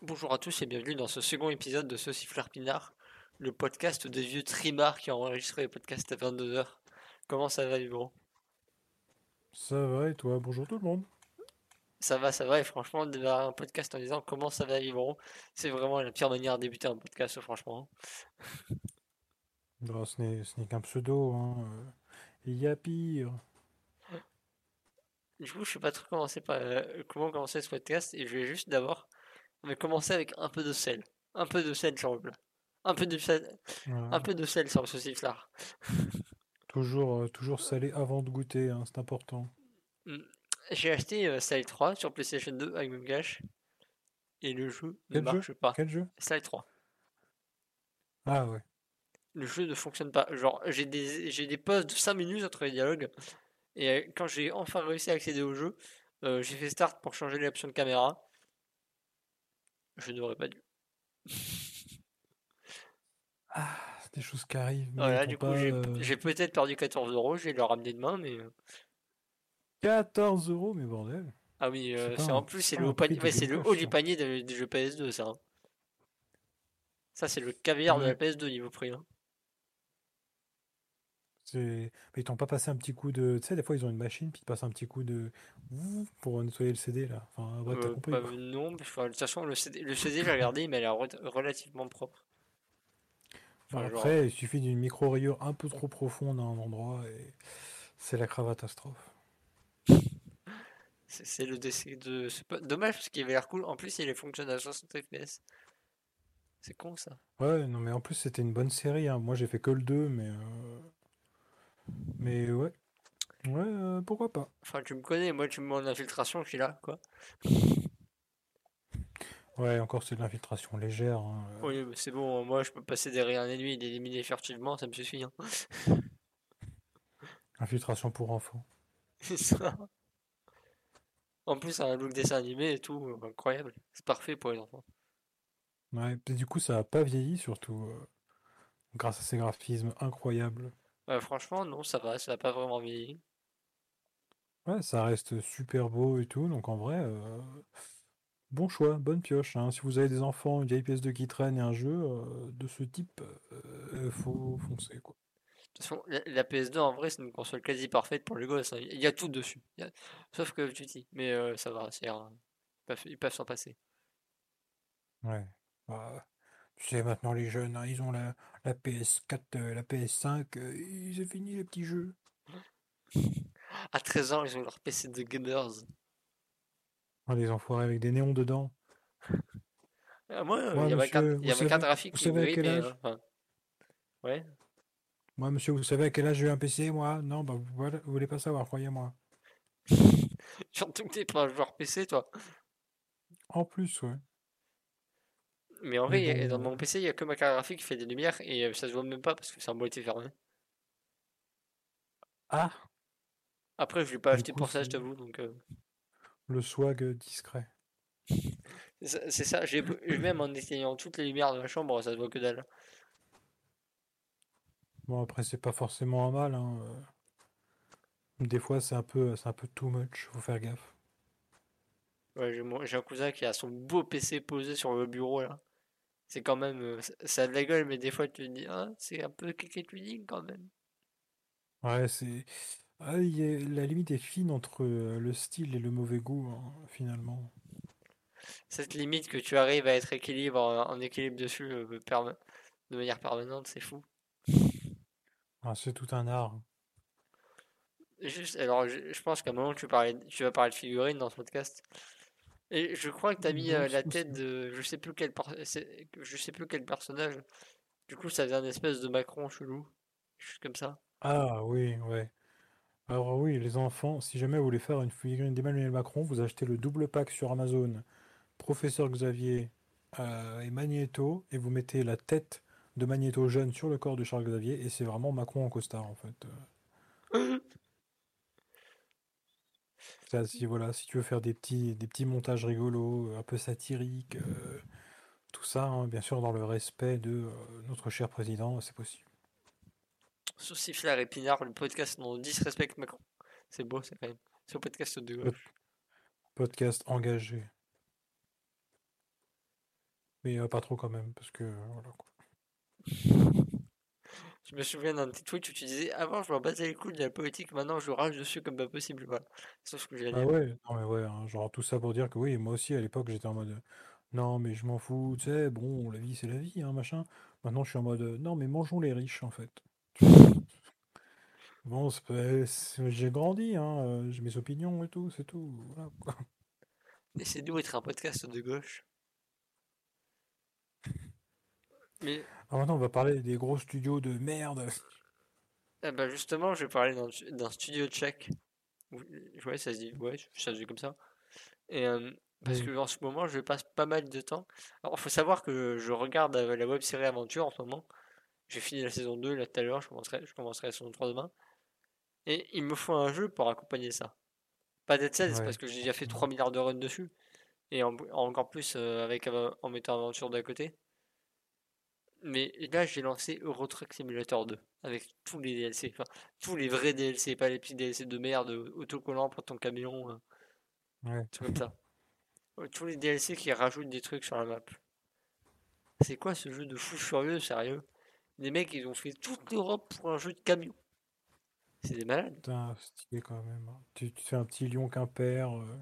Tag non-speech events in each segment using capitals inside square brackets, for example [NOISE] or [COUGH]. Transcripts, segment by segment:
Bonjour à tous et bienvenue dans ce second épisode de Saucifleur Pinard, le podcast des vieux trimards qui ont enregistré les podcasts à 22h. Comment ça va, Hugo? Ça va et toi? Bonjour tout le monde. Ça va, ça va, et franchement, démarrer un podcast en disant comment ça va, Yvon, c'est vraiment la pire manière de débuter un podcast, franchement. Non, ce n'est ce n'est qu'un pseudo, hein. Il y a pire. Du coup, je sais pas trop commencer par, euh, comment commencer ce podcast, et je vais juste d'abord on va commencer avec un peu de sel. Un peu de sel sur le plat. Un peu de sel, Voilà. un peu de sel sur le sauciflard. [LAUGHS] Toujours, euh, toujours salé avant de goûter, hein, c'est important. J'ai acheté euh, Slide 3 sur PlayStation 2 avec mon cash. Et le jeu ne Quel jeu marche pas. Quel jeu Slide 3. Ah ouais. Le jeu ne fonctionne pas. Genre, j'ai des, j'ai des pauses de 5 minutes entre les dialogues. Et euh, quand j'ai enfin réussi à accéder au jeu, euh, j'ai fait start pour changer l'option de caméra. Je n'aurais pas dû. [LAUGHS] Ah, c'est des choses qui arrivent. Voilà, du coup, j'ai euh, j'ai peut-être perdu 14 euros. Je vais le ramener demain, mais. euh, 14 euros, mais bordel. Ah oui, euh, c'est en plus, c'est pas le panier, ouais, le haut du ça. panier de- du jeu PS2, ça. hein. Ça, c'est le caviar de la Ouais. PS2 niveau prix. hein. Mais ils t'ont pas passé un petit coup de... Tu sais, des fois, ils ont une machine, puis ils te passent un petit coup de... pour nettoyer le CD, là. Enfin, bref, t'as Euh, compris, non, mais, enfin, de toute façon, le CD, le CD j'ai regardé, mais elle est re- relativement propre. Enfin, Enfin, genre- après, il suffit d'une micro-rayure un peu trop profonde à un endroit, et c'est la cravatastrophe. C'est c'est le décès de. Pas... Dommage parce qu'il avait l'air cool. En plus, il fonctionne à 60 FPS. C'est con ça. Ouais, non, mais en plus, c'était une bonne série, hein. Moi, j'ai fait que le 2, mais... euh, Mais ouais. Ouais, euh, pourquoi pas. Enfin, tu me connais, moi, tu me mets en infiltration, je suis là, quoi. Ouais, encore, c'est de l'infiltration légère. hein. Euh, Oui, mais c'est bon, moi, je peux passer derrière un ennemi et l'éliminer furtivement, ça me suffit. Hein. [LAUGHS] Infiltration pour enfants. [LAUGHS] C'est ça. En plus, ça a un look dessin animé et tout, incroyable. C'est parfait pour les enfants. Ouais, et du coup, ça a pas vieilli, surtout euh, grâce à ces graphismes incroyables. Ouais, franchement, non, ça va, ça va pas vraiment vieilli. Ouais, ça reste super beau et tout, donc en vrai, euh, bon choix, bonne pioche. hein. Si vous avez des enfants, une vieille pièce de qui traîne et un jeu euh, de ce type, euh, faut foncer, quoi. De toute façon, la, la PS2 en vrai, c'est une console quasi parfaite pour les gosses. hein. Il y a tout dessus. Il y a- Sauf que tu dis, mais euh, ça va, c'est un- ils peuvent ils peuvent s'en passer. Ouais. Bah, tu sais, maintenant, les jeunes, hein, ils ont la, la PS4, euh, la PS5, euh, ils ont fini les petits jeux. [LAUGHS] À 13 ans, ils ont leur PC de gamers. Ah, les enfoirés avec des néons dedans. [LAUGHS] Ah, moi, euh, Ouais, il y a ma monsieur, carte, vous il y a ma savez- carte graphique vous savez à quel âge euh, enfin, Ouais. Moi, monsieur, vous savez à quel âge j'ai eu un PC, moi? Non, bah, vous, vous voulez pas savoir, croyez-moi. [LAUGHS] Surtout que t'es pas un joueur PC, toi. En plus, ouais. Mais en vrai, bon, dans mon PC, il y a que ma carte graphique qui fait des lumières et euh, ça se voit même pas parce que c'est en boîtier fermé. Ah, Après, je l'ai pas Du acheté coup, pour ça, je t'avoue. Donc, euh, le swag discret. [LAUGHS] c'est ça-. J'ai même en éteignant toutes les lumières de la chambre, ça se voit que dalle. Bon, après, c'est pas forcément un mal, hein. euh. Des fois, c'est un peu, c'est un peu too much, faut faire gaffe. Ouais, j'ai un cousin qui a son beau PC posé sur le bureau là. C'est quand même. euh, ça- a de la gueule, mais des fois tu te dis, ah, c'est un peu cliquet quand même. Ouais, c'est... Ah, La limite est fine entre euh, le style et le mauvais goût, hein, finalement. Cette limite que tu arrives à être équilibre en, en équilibre dessus euh, de manière permanente, c'est fou. Ah, c'est tout un art. Juste, alors je, je pense qu'à un moment tu parlais, tu vas parler de figurines dans ce podcast. Et je crois que t'as mis euh, la tête de je sais plus quel par- je sais plus quel personnage. Du coup, ça faisait un espèce de Macron chelou, juste comme ça. Ah, oui, ouais. Alors oui, les enfants, si jamais vous voulez faire une figurine d'Emmanuel Macron, vous achetez le double pack sur Amazon, Professeur Xavier euh, et Magneto, et vous mettez la tête de Magneto jeune sur le corps de Charles Xavier, et c'est vraiment Macron en costard, en fait. [LAUGHS] Ça, si, voilà, si tu veux faire des petits, des petits montages rigolos, un peu satiriques, euh, tout ça, hein, bien sûr, dans le respect de euh, notre cher président, c'est possible. Sauciflard et Pinard, le podcast dont on disrespecte Macron. C'est beau, ça quand même. C'est au podcast de gauche. Podcast engagé. Mais euh, pas trop quand même, parce que voilà quoi. [LAUGHS] Je me souviens d'un petit tweet où tu disais avant je m'en battais les couilles de la politique, maintenant je rage dessus comme pas possible. Voilà. Sauf que j'ai Ah ouais, non mais ouais, hein, genre tout ça pour dire que oui, moi aussi à l'époque j'étais en mode non mais je m'en fous, tu sais, bon, la vie c'est la vie, hein, machin. Maintenant je suis en mode non mais mangeons les riches en fait. [LAUGHS] Bon, j'ai grandi, hein, euh, j'ai mes opinions et tout, c'est tout. Voilà, quoi. Et c'est d'où être un podcast de gauche. [LAUGHS] Mais Ah, maintenant on va parler des gros studios de merde. eh ben, justement, je vais parler d'un studio tchèque. Ou- Ouais, ça se dit, ouais, ça se dit comme ça. Et euh, parce Oui. que en ce moment, je passe pas mal de temps. Alors, il faut savoir que je regarde euh, la web série Aventure en ce moment. J'ai fini la saison 2 là tout à l'heure, je commencerai, je commencerai la saison 3 demain. Et il me faut un jeu pour accompagner ça. Pas Dead Cells Ouais. parce que j'ai déjà fait 3 milliards de runs dessus. Et en- encore plus euh, avec, en mettant Aventure d'à côté. Mais là, j'ai lancé Euro Truck Simulator 2 avec tous les DLC, enfin tous les vrais DLC, pas les petits DLC de merde autocollants pour ton camion, euh, Ouais. tout comme ça. [LAUGHS] Tous les DLC qui rajoutent des trucs sur la map. C'est quoi ce jeu de fou furieux, sérieux? Les mecs, ils ont fait toute l'Europe pour un jeu de camion. C'est des malades. Putain, stylé quand même. hein. Tu, tu fais un petit lion quimper, euh,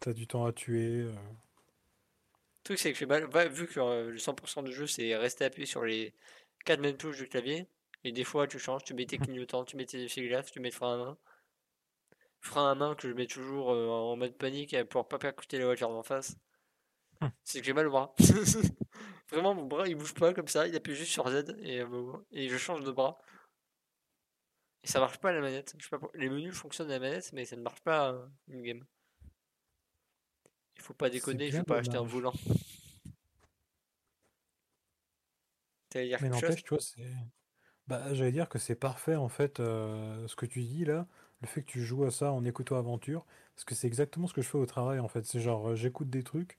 t'as du temps à tuer. euh. Truc, c'est que j'ai mal- ouais, vu que euh, le 100% du jeu, c'est rester appuyé sur les 4 mêmes touches du clavier. Et des fois, tu changes, tu mets tes clignotants, tu mets tes essuie-glaces, tu mets le frein à main. Frein à main que je mets toujours euh, en mode panique pour pas percuter la voiture d'en face. Hum. C'est que j'ai mal au bras. [LAUGHS] Vraiment, mon bras, il bouge pas comme ça, il appuie juste sur Z et, et je change de bras. Et ça marche pas à la manette. Je sais pas pour- Les menus fonctionnent à la manette, mais ça ne marche pas euh, in-game. Il faut pas déconner, je vais pas acheter un volant. Mais n'empêche, tu vois, c'est. Bah, j'allais dire que c'est parfait en fait euh, ce que tu dis là, le fait que tu joues à ça en écoutant Aventure, parce que c'est exactement ce que je fais au travail en fait. C'est genre euh, j'écoute des trucs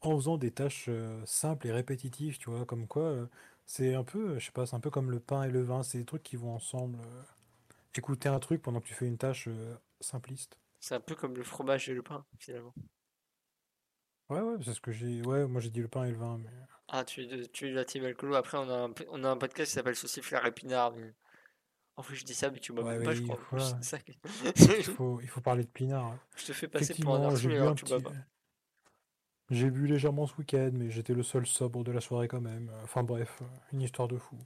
en faisant des tâches euh, simples et répétitives, tu vois, comme quoi euh, c'est un peu, je sais pas, c'est un peu comme le pain et le vin, c'est des trucs qui vont ensemble. Écouter un truc pendant que tu fais une tâche simpliste. C'est un peu comme le fromage et le pain, finalement. Ouais, ouais, c'est ce que j'ai. Ouais, moi j'ai dit le pain et le vin, mais. Ah, tu tu es la team alcoolo. Après, on a un, on a un podcast qui s'appelle Saucif Flair Épinard. Mais... En fait, je dis ça, mais tu m'as Ouais, pas, je crois. faut, [LAUGHS] C'est ça que- il faut, il faut parler de pinard. hein. Je te fais passer pour un Effectivement, j'ai bu alors un tu bois petit. pas. J'ai bu légèrement ce week-end, mais j'étais le seul sobre de la soirée quand même. Enfin bref, une histoire de fou.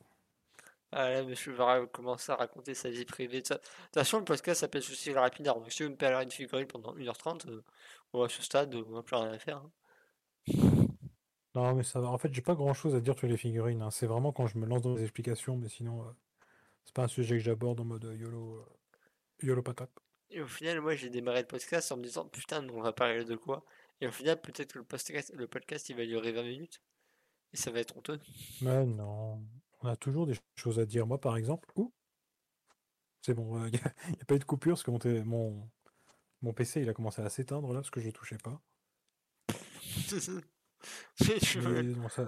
Ah là, monsieur va commencer à raconter sa vie privée. De toute façon, le podcast s'appelle Saucif Flair Épinard. Donc, si vous me parlez une figurine pendant 1h30, euh, bon, à ce stade, on n'a plus rien à faire. hein. Non, mais ça va. En fait, j'ai pas grand-chose à dire sur les figurines. hein. C'est vraiment quand je me lance dans les explications, mais sinon, euh, c'est pas un sujet que j'aborde en mode euh, YOLO, euh, YOLO patate. Et au final, moi, j'ai démarré le podcast en me disant, putain, mais on va parler de quoi? Et au final, peut-être que le podcast, le podcast, il va durer 20 minutes. Et ça va être honteux. Mais non, on a toujours des choses à dire. Moi, par exemple, ouh, c'est bon, [LAUGHS] il n'y a, pas eu de coupure parce que mon, mon, mon PC il a commencé à s'éteindre là parce que je touchais pas. [LAUGHS] Mais tu Mais veux, non, ça.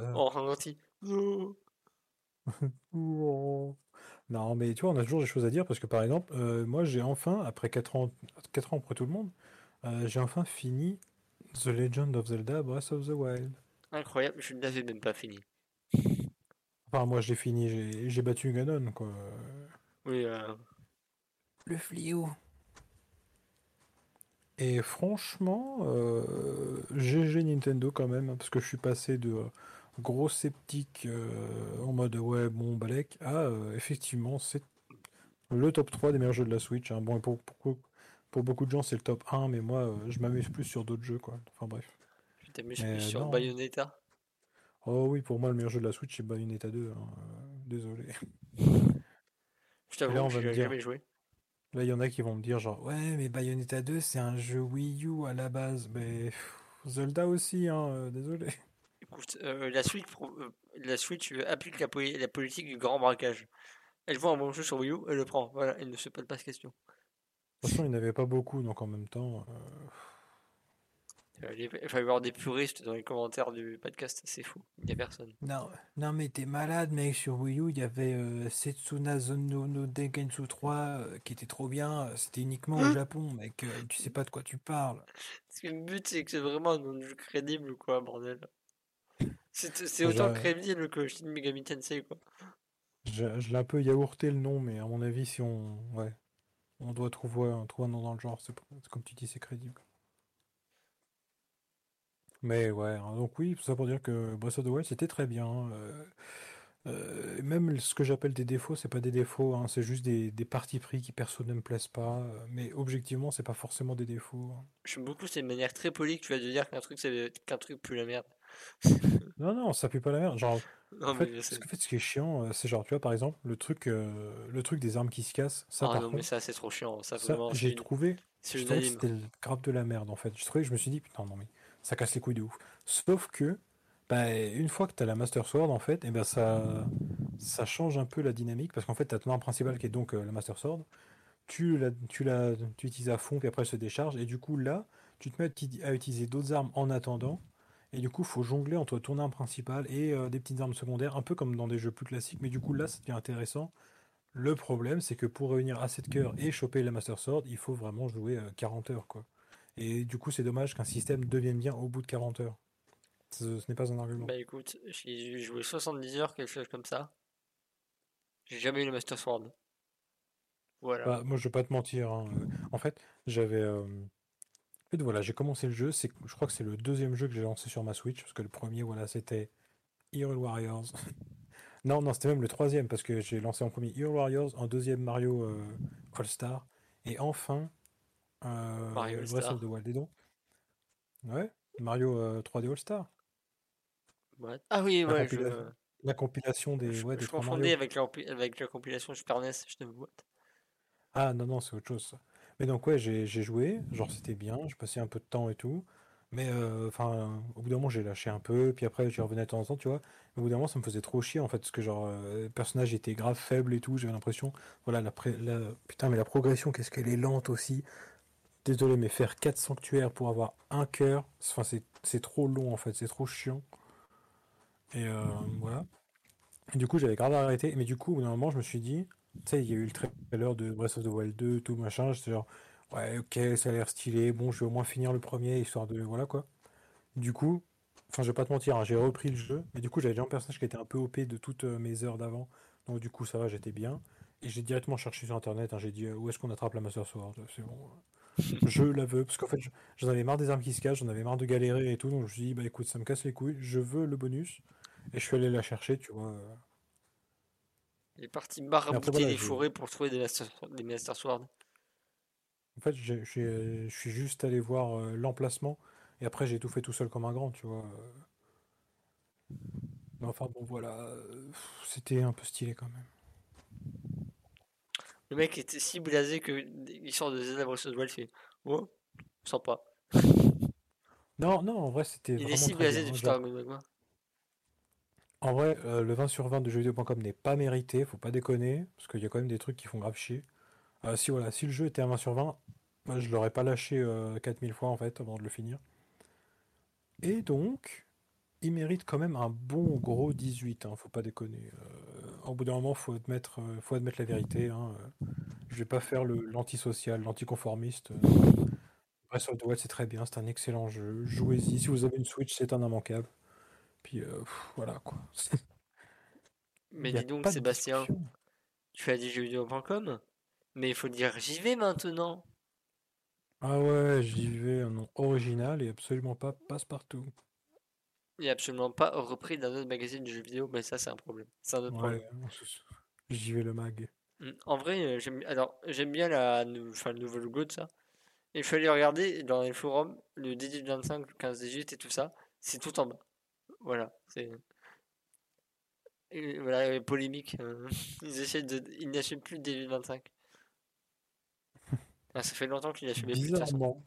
mais tu vois, on a toujours des choses à dire parce que par exemple, euh, moi j'ai enfin, après 4 ans, 4 ans après tout le monde, euh, j'ai enfin fini The Legend of Zelda Breath of the Wild. Incroyable, je ne l'avais même pas fini. Enfin, moi j'ai fini, j'ai j'ai battu Ganon quoi. Oui, euh, Le fléau. Et franchement, euh, GG Nintendo quand même, hein, parce que je suis passé de euh, gros sceptique euh, en mode ouais, bon, Balek, à euh, effectivement, c'est le top 3 des meilleurs jeux de la Switch. hein. Bon, et pour, pour, pour beaucoup de gens, c'est le top 1, mais moi, euh, je m'amuse plus sur d'autres jeux, quoi. Enfin bref. tu t'amuses plus sur non. Bayonetta. Oh oui, pour moi, le meilleur jeu de la Switch, c'est Bayonetta 2. hein, euh, désolé. Je t'avoue on que va j'y me ai dire, jamais joué. là, il y en a qui vont me dire, genre, ouais, mais Bayonetta 2, c'est un jeu Wii U à la base. Mais Zelda aussi, hein, euh, désolé. Écoute, euh, la Switch, euh, la Switch applique la, poli- la politique du grand braquage. Elle voit un bon jeu sur Wii U, elle le prend. Voilà, elle ne se pose pas de questions. De toute façon, il n'y en avait pas beaucoup, donc en même temps. Euh, Il va y avoir des puristes dans les commentaires du podcast, c'est fou. Il n'y a personne. Non, non, mais t'es malade, mec. Sur Wii U, il y avait euh, Setsuna Zono no Dengetsu 3 euh, qui était trop bien. C'était uniquement au Japon, mec. euh, tu sais pas de quoi tu parles. Parce que le but, c'est que c'est vraiment un nom de jeu crédible ou quoi, bordel. C'est autant crédible que Shin Megami Tensei, quoi. Je, je l'ai un peu yaourté le nom, mais à mon avis, si on, ouais, on doit trouver, un- trouver un nom dans le genre, c'est c'est comme tu dis, c'est crédible. Mais ouais, hein, donc oui, tout ça pour dire que Breath of the Wild, c'était très bien. euh, euh, même ce que j'appelle des défauts, c'est pas des défauts, hein, c'est juste des, des partis pris qui perso ne me plaisent pas. euh, mais objectivement, c'est pas forcément des défauts. hein. J'aime beaucoup cette manière très polie que tu as de dire qu'un truc, c'est qu'un truc pue la merde. [LAUGHS] Non, non, ça pue pas la merde. Genre, Non, en mais fait, je ce, sais. que- en fait, ce qui est chiant, euh, c'est genre, tu vois, par exemple, le truc, euh, le truc des armes qui se cassent, ça Ah par non, mais contre, ça, c'est trop chiant. Ça, ça, vraiment, c'est j'ai une... trouvé. c'est Je trouvais que c'était le grave de la merde en fait. Je trouvais je me suis dit putain non mais ça casse les couilles de ouf. Sauf que bah, une fois que tu as la Master Sword en fait, et ben ça ça change un peu la dynamique parce qu'en fait tu as ton arme principale qui est donc euh, la Master Sword. Tu la tu la tu utilises à fond puis après elle se décharge et du coup là tu te mets à uti- à utiliser d'autres armes en attendant et du coup faut jongler entre ton arme principale et euh, des petites armes secondaires un peu comme dans des jeux plus classiques mais du coup là ça devient intéressant. Le problème, c'est que pour réunir assez de cœurs et choper la Master Sword, il faut vraiment jouer euh, 40 heures, quoi. Et du coup, c'est dommage qu'un système devienne bien au bout de 40 heures. Ce, ce n'est pas un argument. Bah écoute, j'ai joué 70 heures, quelque chose comme ça. J'ai jamais eu le Master Sword. Voilà. Bah, moi, je vais pas te mentir. hein, En fait, j'avais. euh, En fait, voilà, j'ai commencé le jeu. C'est, je crois que c'est le deuxième jeu que j'ai lancé sur ma Switch, parce que le premier, voilà, c'était Hero Warriors. [LAUGHS] Non, non, c'était même le troisième, parce que j'ai lancé en premier Hero Warriors, en deuxième Mario euh, All-Star, et enfin euh, Mario Breath All-Star. of the Wild. Et donc, ouais, Mario euh, 3D All-Star. What? Ah oui, La, ouais, je, compila- la compilation des, je, ouais, je des trois confondais avec la, compi- avec la compilation Super NES, je te. Ah non, non, c'est autre chose ça. Mais donc ouais, j'ai joué, genre c'était bien, je passais un peu de temps et tout. Mais euh, enfin, au bout d'un moment j'ai lâché un peu, puis après j'y revenais de temps en temps, tu vois. Mais au bout d'un moment ça me faisait trop chier en fait, parce que genre euh, le personnage était grave faible et tout, j'avais l'impression, voilà, la- putain mais la progression, qu'est-ce qu'elle est lente aussi. Désolé, mais faire 4 sanctuaires pour avoir un cœur, enfin c'est trop long en fait, c'est trop chiant. Et euh, voilà. Et du coup, j'avais grave arrêté. Mais du coup, moment, je me suis dit, tu sais, il y a eu le trailer de Breath of the Wild 2, tout machin. J'étais genre, ouais, ok, ça a l'air stylé. Bon, je vais au moins finir le premier, histoire de. Voilà quoi. Du coup, enfin, je vais pas te mentir, hein, j'ai repris le jeu. Mais du coup, j'avais déjà un personnage qui était un peu OP de toutes euh, mes heures d'avant. Donc, du coup, ça va, j'étais bien. Et j'ai directement cherché sur internet. hein, j'ai dit, euh, où est-ce qu'on attrape la Master Sword? C'est bon. Je la veux. Parce qu'en fait, je- j'en avais marre des armes qui se cachent, j'en avais marre de galérer et tout. Donc, je me suis dit, bah écoute, ça me casse les couilles. Je veux le bonus. Et je suis allé la chercher, tu vois. Il est parti marabouter voilà, les j'ai. forêts pour trouver des Master, des Master Sword. En fait, je suis juste allé voir euh, l'emplacement et après j'ai tout fait tout seul comme un grand, tu vois. Mais enfin bon, voilà, euh, c'était un peu stylé quand même. Le mec était si blasé que il sort de Zelda Breath of the Wild, il fait Oh, sympa. [LAUGHS] Non, non, en vrai, c'était Il est si très blasé bien. hein, du genre. Star Magma. En vrai, euh, le 20 sur 20 de jeuxvideo.com n'est pas mérité, faut pas déconner, parce qu'il y a quand même des trucs qui font grave chier. Euh, si voilà, si le jeu était un 20 sur 20, moi, je l'aurais pas lâché euh, 4000 fois en fait avant de le finir. Et donc, il mérite quand même un bon gros 18, hein, faut pas déconner. Euh, au bout d'un moment, faut admettre, euh, faut admettre la vérité. Hein, euh. je vais pas faire le l'antisocial, l'anticonformiste. euh. Breath of the Wild, c'est très bien, c'est un excellent jeu. Jouez-y. Si vous avez une Switch, c'est un immanquable. Puis euh, pff, voilà quoi. [LAUGHS] Mais dis donc, Sébastien, tu as dit jeuxvideo.com, mais il faut dire j'y vais maintenant. Ah ouais, j'y vais, un nom original et absolument pas passe-partout. Il n'est absolument pas repris d'un autre magazine de jeux vidéo, mais ça, c'est un problème. C'est un autre problème. Ouais, j'y vais le mag. Mm. En vrai, euh, j'aime alors j'aime bien la enfin, le nouveau logo de ça. Il fallait regarder dans les forums le 18-25, le 15-18 et tout ça. C'est tout en bas. Voilà. C'est et voilà euh, polémique. [LAUGHS] euh, ils essaient de ils n'assument plus le 18-25. [LAUGHS] Ah, ça fait longtemps qu'ils n'assumaient plus. Bizarrement.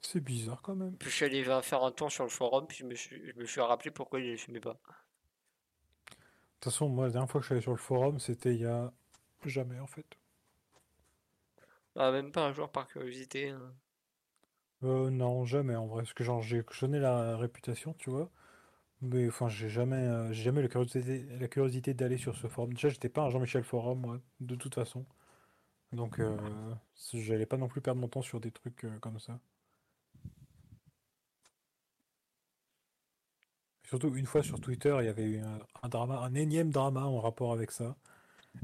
C'est bizarre quand même. Puis je suis allé faire un tour sur le forum, puis je me suis, je me suis rappelé pourquoi ils n'assumaient pas. De toute façon, moi, la dernière fois que je suis allé sur le forum, c'était il y a jamais en fait. Ah, même pas un jour par curiosité. hein. Euh, non, jamais en vrai. Parce que genre, j'ai- je connais la réputation, tu vois. Mais enfin, j'ai jamais, euh, j'ai jamais la curiosité, la curiosité d'aller sur ce forum. Déjà, j'étais pas un Jean-Michel Forum, moi, de toute façon. Donc, euh, j'allais pas non plus perdre mon temps sur des trucs euh, comme ça. Surtout une fois sur Twitter, il y avait eu un, un drama, un énième drama en rapport avec ça.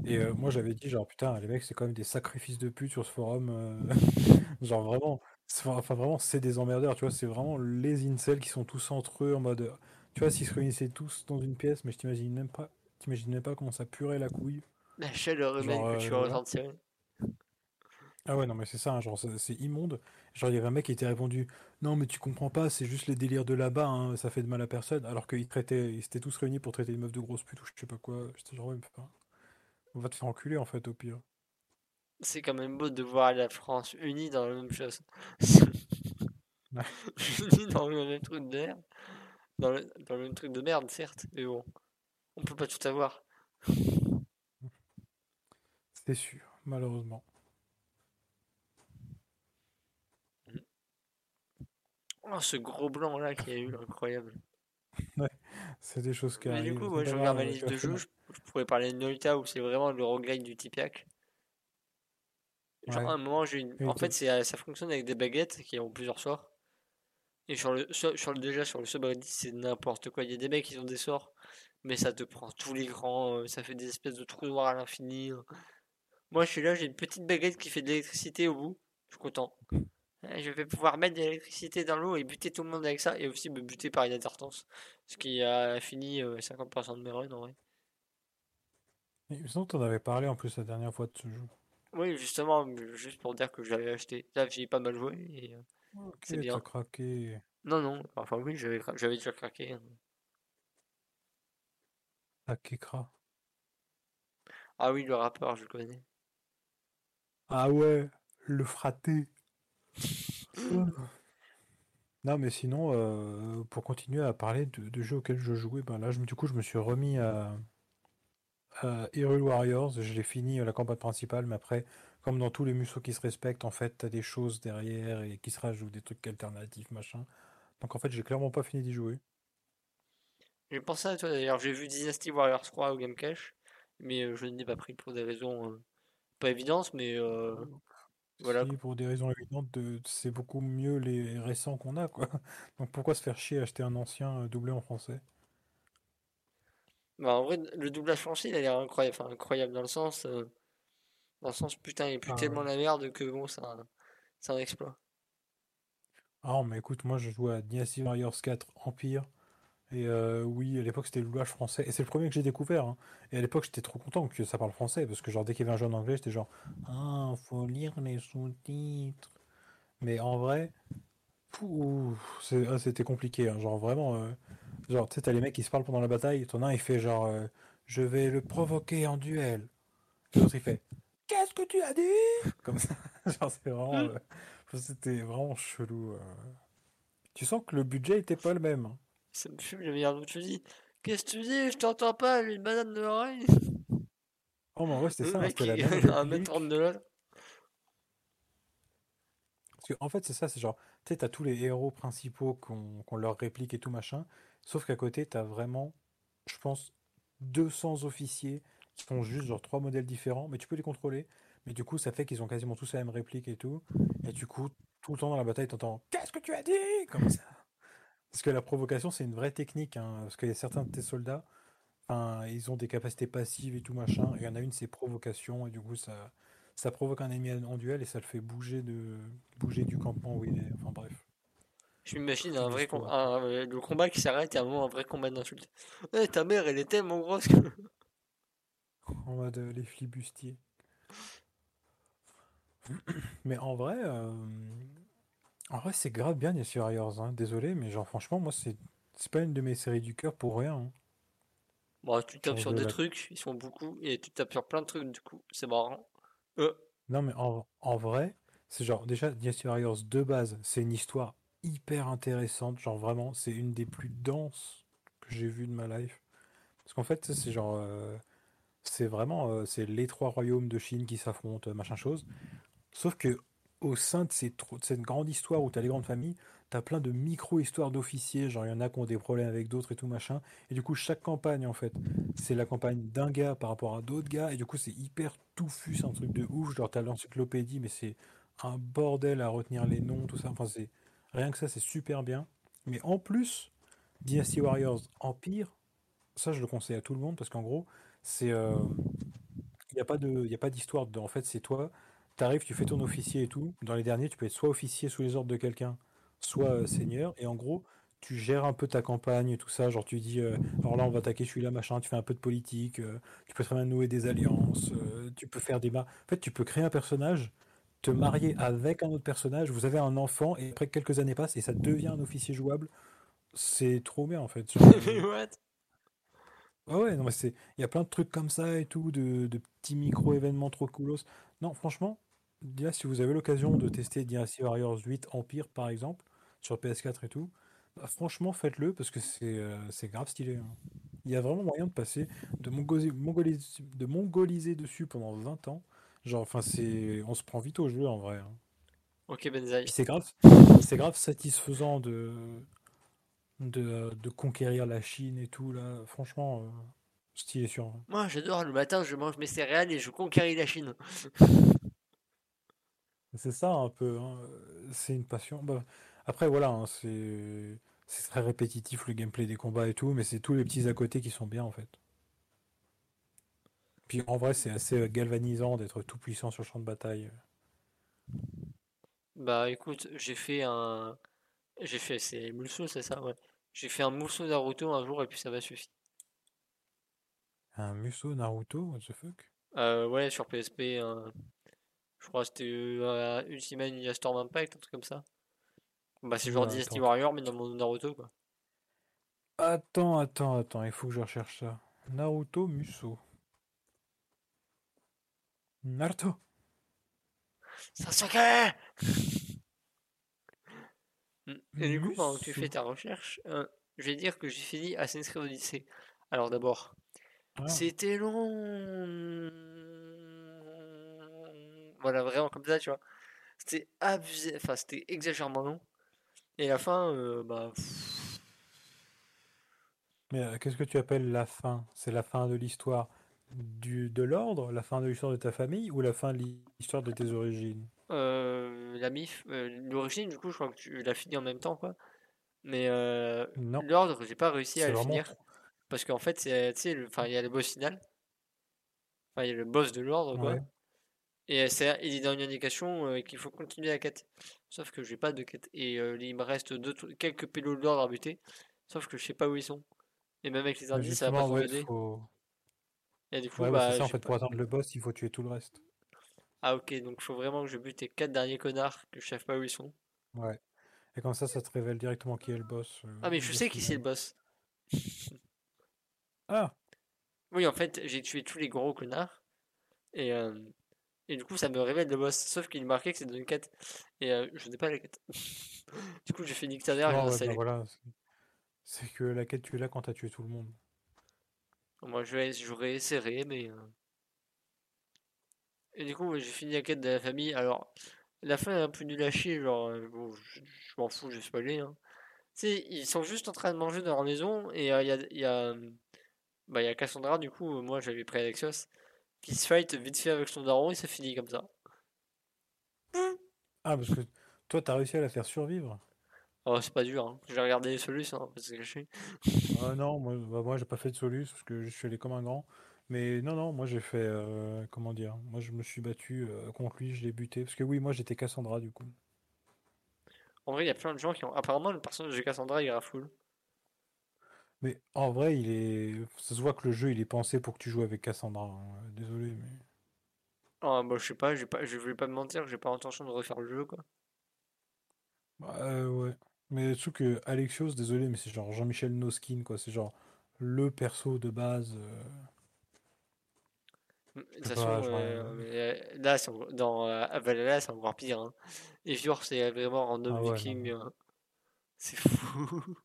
Et euh, moi j'avais dit genre putain les mecs c'est quand même des sacrifices de pute sur ce forum. euh, [LAUGHS] Genre vraiment, c'est- enfin vraiment c'est des emmerdeurs, tu vois, c'est vraiment les incels qui sont tous entre eux en mode, tu vois, s'ils se réunissaient tous dans une pièce, mais je t'imagine même pas, t'imagines même pas comment ça purait la couille. La chaleur humaine que tu euh, voilà. Ah ouais non mais c'est ça, hein, genre c'est immonde. Genre il y avait un mec qui était répondu, non mais tu comprends pas, c'est juste les délires de là-bas, hein, ça fait de mal à personne, alors qu'ils traitaient, ils s'étaient tous réunis pour traiter une meuf de grosse pute ou je sais pas quoi. J'étais genre ouais, mais on va te faire enculer en fait au pire. C'est quand même beau de voir la France unie dans la même chose. [LAUGHS] Unie dans le même truc de merde. Dans le, dans le même truc de merde, certes, mais bon, on peut pas tout avoir. C'est sûr, malheureusement. Oh, ce gros blanc là qu'il y a eu, incroyable. [LAUGHS] Ouais, c'est des choses qui Mais du coup, moi je regarde grave, ma tu liste vas de faire jeux, je, je pourrais parler de Nolita où c'est vraiment le roguelike du Tipiak. Genre, à un moment, j'ai une... Et En fait, c'est, euh, ça fonctionne avec des baguettes qui ont plusieurs sorts. Et sur le, sur, sur le- déjà, sur le subreddit, c'est n'importe quoi. Il y a des mecs qui ont des sorts, mais ça te prend tout l'écran, euh, ça fait des espèces de trous noirs à l'infini. euh. Moi, je suis là, j'ai une petite baguette qui fait de l'électricité au bout. Je suis content. Euh, Je vais pouvoir mettre de l'électricité dans l'eau et buter tout le monde avec ça, et aussi me buter par inadvertance. Ce qui a fini euh, 50% de mes runs en vrai. Il me semble que t'en avais parlé en plus la dernière fois de ce jeu. Oui, justement, juste pour dire que je l'avais acheté. Là, j'y ai pas mal joué et euh, Ok, c'est bien. craqué. Non, non, enfin oui, j'avais cra- j'avais déjà craqué. hein. Ah, Kekra. Ah oui, le rappeur, je le connais. Ah ouais, le fraté. Non, mais sinon, euh, pour continuer à parler de, de jeux auxquels je jouais, ben là, je, me- du coup, je me suis remis à, à Hyrule Warriors. Je l'ai fini euh, la campagne principale, mais après, comme dans tous les musos qui se respectent, en fait, t'as des choses derrière et qui se rajoutent des trucs alternatifs, machin. Donc en fait, j'ai clairement pas fini d'y jouer. J'ai pensé à toi d'ailleurs, j'ai vu Dynasty Warriors 3 au Game Cache, mais euh, je ne l'ai pas pris pour des raisons euh, pas évidentes, mais euh, voilà. Si, quoi. pour des raisons évidentes, de, c'est beaucoup mieux les récents qu'on a, quoi. [LAUGHS] Donc pourquoi se faire chier à acheter un ancien euh, doublé en français? Bah, en vrai, le doublage français, il a l'air incroyable, enfin, incroyable dans le sens, euh, dans le sens putain, il pue Ah tellement ouais. la merde que bon, c'est un, exploit. Ah, mais écoute, moi je jouais à Dynasty Warriors 4 Empire. Et euh, oui, à l'époque c'était le doublage français. Et c'est le premier que j'ai découvert. hein. Et à l'époque j'étais trop content que ça parle français. Parce que genre dès qu'il y avait un jeu en anglais, j'étais genre Ah, faut lire les sous-titres. Mais en vrai, ah, c'était compliqué. hein. Genre vraiment, euh, genre tu sais, t'as les mecs qui se parlent pendant la bataille. As un il fait genre euh, Je vais le provoquer en duel. Et l'autre il fait Qu'est-ce que tu as dit? Comme ça. [LAUGHS] Genre c'est vraiment. Euh, C'était vraiment chelou. Tu sens que le budget était pas le même. hein. Ça me fume la manière dont tu dis. Qu'est-ce que tu dis? Je t'entends pas, une banane de l'oreille. Oh, mais en vrai, c'était ça, hein, c'était la même [LAUGHS] un mètre trente de l'autre. Parce que, en fait, c'est ça, c'est genre, tu sais, t'as tous les héros principaux qui ont, qui ont leur réplique et tout machin. Sauf qu'à côté, t'as vraiment, je pense, 200 officiers qui font juste genre trois modèles différents, mais tu peux les contrôler. Mais du coup, ça fait qu'ils ont quasiment tous la même réplique et tout. Et du coup, tout le temps dans la bataille, t'entends Qu'est-ce que tu as dit? Comme ça. Parce que la provocation, c'est une vraie technique. hein, parce qu'il y a certains de tes soldats, ils ont des capacités passives et tout machin. Et il y en a une, c'est provocation. Et du coup, ça, ça provoque un ennemi en duel et ça le fait bouger, de, bouger du campement où il est. Enfin bref, Je m'imagine un vrai com- histoire. un- euh, le combat qui s'arrête et à un moment un vrai combat d'insultes. Eh, ta mère, elle est tellement grosse que. [LAUGHS] En mode euh, les flibustiers. [CLEARS THROAT] Mais en vrai, euh, en vrai, c'est grave bien les Warriors. Hein. Désolé, mais genre franchement, moi, c'est pas une de mes séries du cœur pour rien. hein. Bon, tu tapes sur des la trucs, ils sont beaucoup, et tu tapes sur plein de trucs, du coup, c'est marrant. Euh, Non, mais en, en vrai, c'est genre, déjà, Dynasty Warriors de base, c'est une histoire hyper intéressante. Genre, vraiment, c'est une des plus denses que j'ai vues de ma life. Parce qu'en fait, c'est genre, euh, c'est vraiment, euh, c'est les trois royaumes de Chine qui s'affrontent, machin chose. Sauf que, au sein de, de cette grande histoire où t'as les grandes familles, t'as plein de micro-histoires d'officiers. Genre, il y en a qui ont des problèmes avec d'autres et tout, machin. Et du coup, chaque campagne, en fait, c'est la campagne d'un gars par rapport à d'autres gars, et du coup, c'est hyper touffu, c'est un truc de ouf. Genre, t'as l'encyclopédie, mais c'est un bordel à retenir les noms, tout ça. Enfin, rien que ça, c'est super bien. Mais en plus, Dynasty Warriors Empire, ça je le conseille à tout le monde parce qu'en gros, c'est. euh, Il n'y a pas de, d'histoire dedans. En fait, c'est toi, tu arrives, tu fais ton officier et tout. Dans les derniers, tu peux être soit officier sous les ordres de quelqu'un, soit euh, seigneur. Et en gros, tu gères un peu ta campagne et tout ça. Genre, tu dis, euh, alors là, on va attaquer celui-là, machin. Tu fais un peu de politique. euh, tu peux très bien nouer des alliances. euh, tu peux faire des mar... En fait, tu peux créer un personnage, te marier avec un autre personnage. Vous avez un enfant et après quelques années passent et ça devient un officier jouable. C'est trop bien en fait. [LAUGHS] What? Ouais, ouais, non, mais c'est, il y a plein de trucs comme ça et tout, de, de petits micro-événements trop coolos. Non, franchement, là, si vous avez l'occasion de tester Dynasty Warriors 8 Empire, par exemple, sur PS4 et tout, bah, franchement, faites-le parce que c'est euh, grave stylé. hein. Il y a vraiment moyen de passer, de mongoliser, mongoliser, de mongoliser dessus pendant 20 ans. Genre, enfin, c'est, on se prend vite au jeu en vrai. hein. Ok, Benzaï. C'est grave, c'est grave satisfaisant de, de, de conquérir la Chine et tout, là. Franchement, euh, stylé sur. Moi, j'adore. Le matin, je mange mes céréales et je conquéris la Chine. [LAUGHS] C'est ça un peu, hein, C'est une passion. Bah, après, voilà, hein, c'est c'est très répétitif le gameplay des combats et tout, mais c'est tous les petits à côté qui sont bien en fait. Puis en vrai, c'est assez euh, galvanisant d'être tout puissant sur le champ de bataille. Bah, écoute, j'ai fait un. J'ai fait. C'est Musou, c'est ça, ouais. J'ai fait un Musou Naruto un jour et puis ça m'a suffi. Un Muso Naruto, what the fuck? Euh, ouais, sur PSP, un- je crois que c'était euh, Ultimate Ninja Storm Impact, un truc comme ça. Bah, c'est genre Dynasty. Warrior, mais dans mon Naruto, quoi. Attends, attends, attends, il faut que je recherche ça. Naruto Muso. Naruto. Sasuke! [LAUGHS] Mm. Et du coup, pendant que tu fais ta recherche, euh, je vais dire que j'ai fini Assassin's Creed Odyssey. Alors d'abord, Ah, c'était long. Voilà, vraiment comme ça, tu vois. C'était abusé, enfin, c'était exagérément long. Et la fin, euh, bah, pff, mais euh, qu'est-ce que tu appelles la fin? C'est la fin de l'histoire du de l'ordre, la fin de l'histoire de ta famille ou la fin de l'histoire de tes origines? euh, la MIF, l'origine, du coup, je crois que tu l'as fini en même temps, quoi. Mais Non, l'ordre, j'ai pas réussi à le vraiment finir. Parce qu'en fait, c'est, tu sais, le- enfin, il y a le boss final. Enfin, il y a le boss de l'ordre, quoi. Ouais. Et c'est, il donne une indication euh, qu'il faut continuer la quête. Sauf que j'ai pas de quête. Et euh, il me reste deux, quelques pélos de l'ordre à buter. Sauf que je sais pas où ils sont. Et même avec les Bah, indices, ça va pas ouais, faut. Et du coup, Ouais, bah, ça en j'ai fait. pas. Pour atteindre le boss, il faut tuer tout le reste. Ah, ok, donc faut vraiment que je bute les quatre derniers connards que je sais pas où ils sont. Ouais. Et comme ça, ça te révèle directement qui est le boss. euh, Ah, mais je sais qui c'est le boss. Ah, Oui, en fait, j'ai tué tous les gros connards. Et, euh, et du coup, ça me révèle le boss. Sauf qu'il marquait que c'est dans une quête. Et euh, je n'ai pas la quête. [LAUGHS] Du coup, j'ai fait Nick ta mère non, ouais, bah voilà. C'est que la quête, tu es là quand t'as tué tout le monde. Moi, je vais- j'aurais essayé, mais. euh, Et du coup, j'ai fini la quête de la famille. Alors, la fin est un peu nulle à chier. Genre, euh, bon, je, je m'en fous, je vais spoiler. Hein. Tu sais, ils sont juste en train de manger dans leur maison. Et euh, il y a, y a, bah, y a Cassandra, du coup, moi j'avais pris Alexios, qui se fight vite fait avec son daron et ça finit comme ça. Ah, parce que toi, t'as réussi à la faire survivre. Oh, c'est pas dur, hein. J'ai regardé les solutions, hein, parce que je suis. Ah non, moi, bah, moi j'ai pas fait de solus parce que je suis allé comme un grand. Mais non, non, moi j'ai fait. euh, comment dire? Moi je me suis battu euh, contre lui, je l'ai buté. Parce que oui, moi j'étais Cassandra du coup. En vrai, il y a plein de gens qui ont. Apparemment, le personnage de Cassandra, il est full. Mais en vrai, il est. Ça se voit que le jeu il est pensé pour que tu joues avec Cassandra. hein. Désolé, mais. Ah, bah, je sais pas, j'ai pas, je vais pas me mentir, j'ai pas l'intention de refaire le jeu, quoi. Bah, euh, ouais. Mais surtout que Alexios, désolé, mais c'est genre Jean-Michel Noskin, quoi. C'est genre le perso de base. euh, De façon, pas, genre, euh, euh, mais, euh, là, c'est en- dans euh, Valhalla, c'est encore pire. Hein. Eivor, c'est vraiment homme Ah ouais, non, viking. euh, C'est fou. [LAUGHS]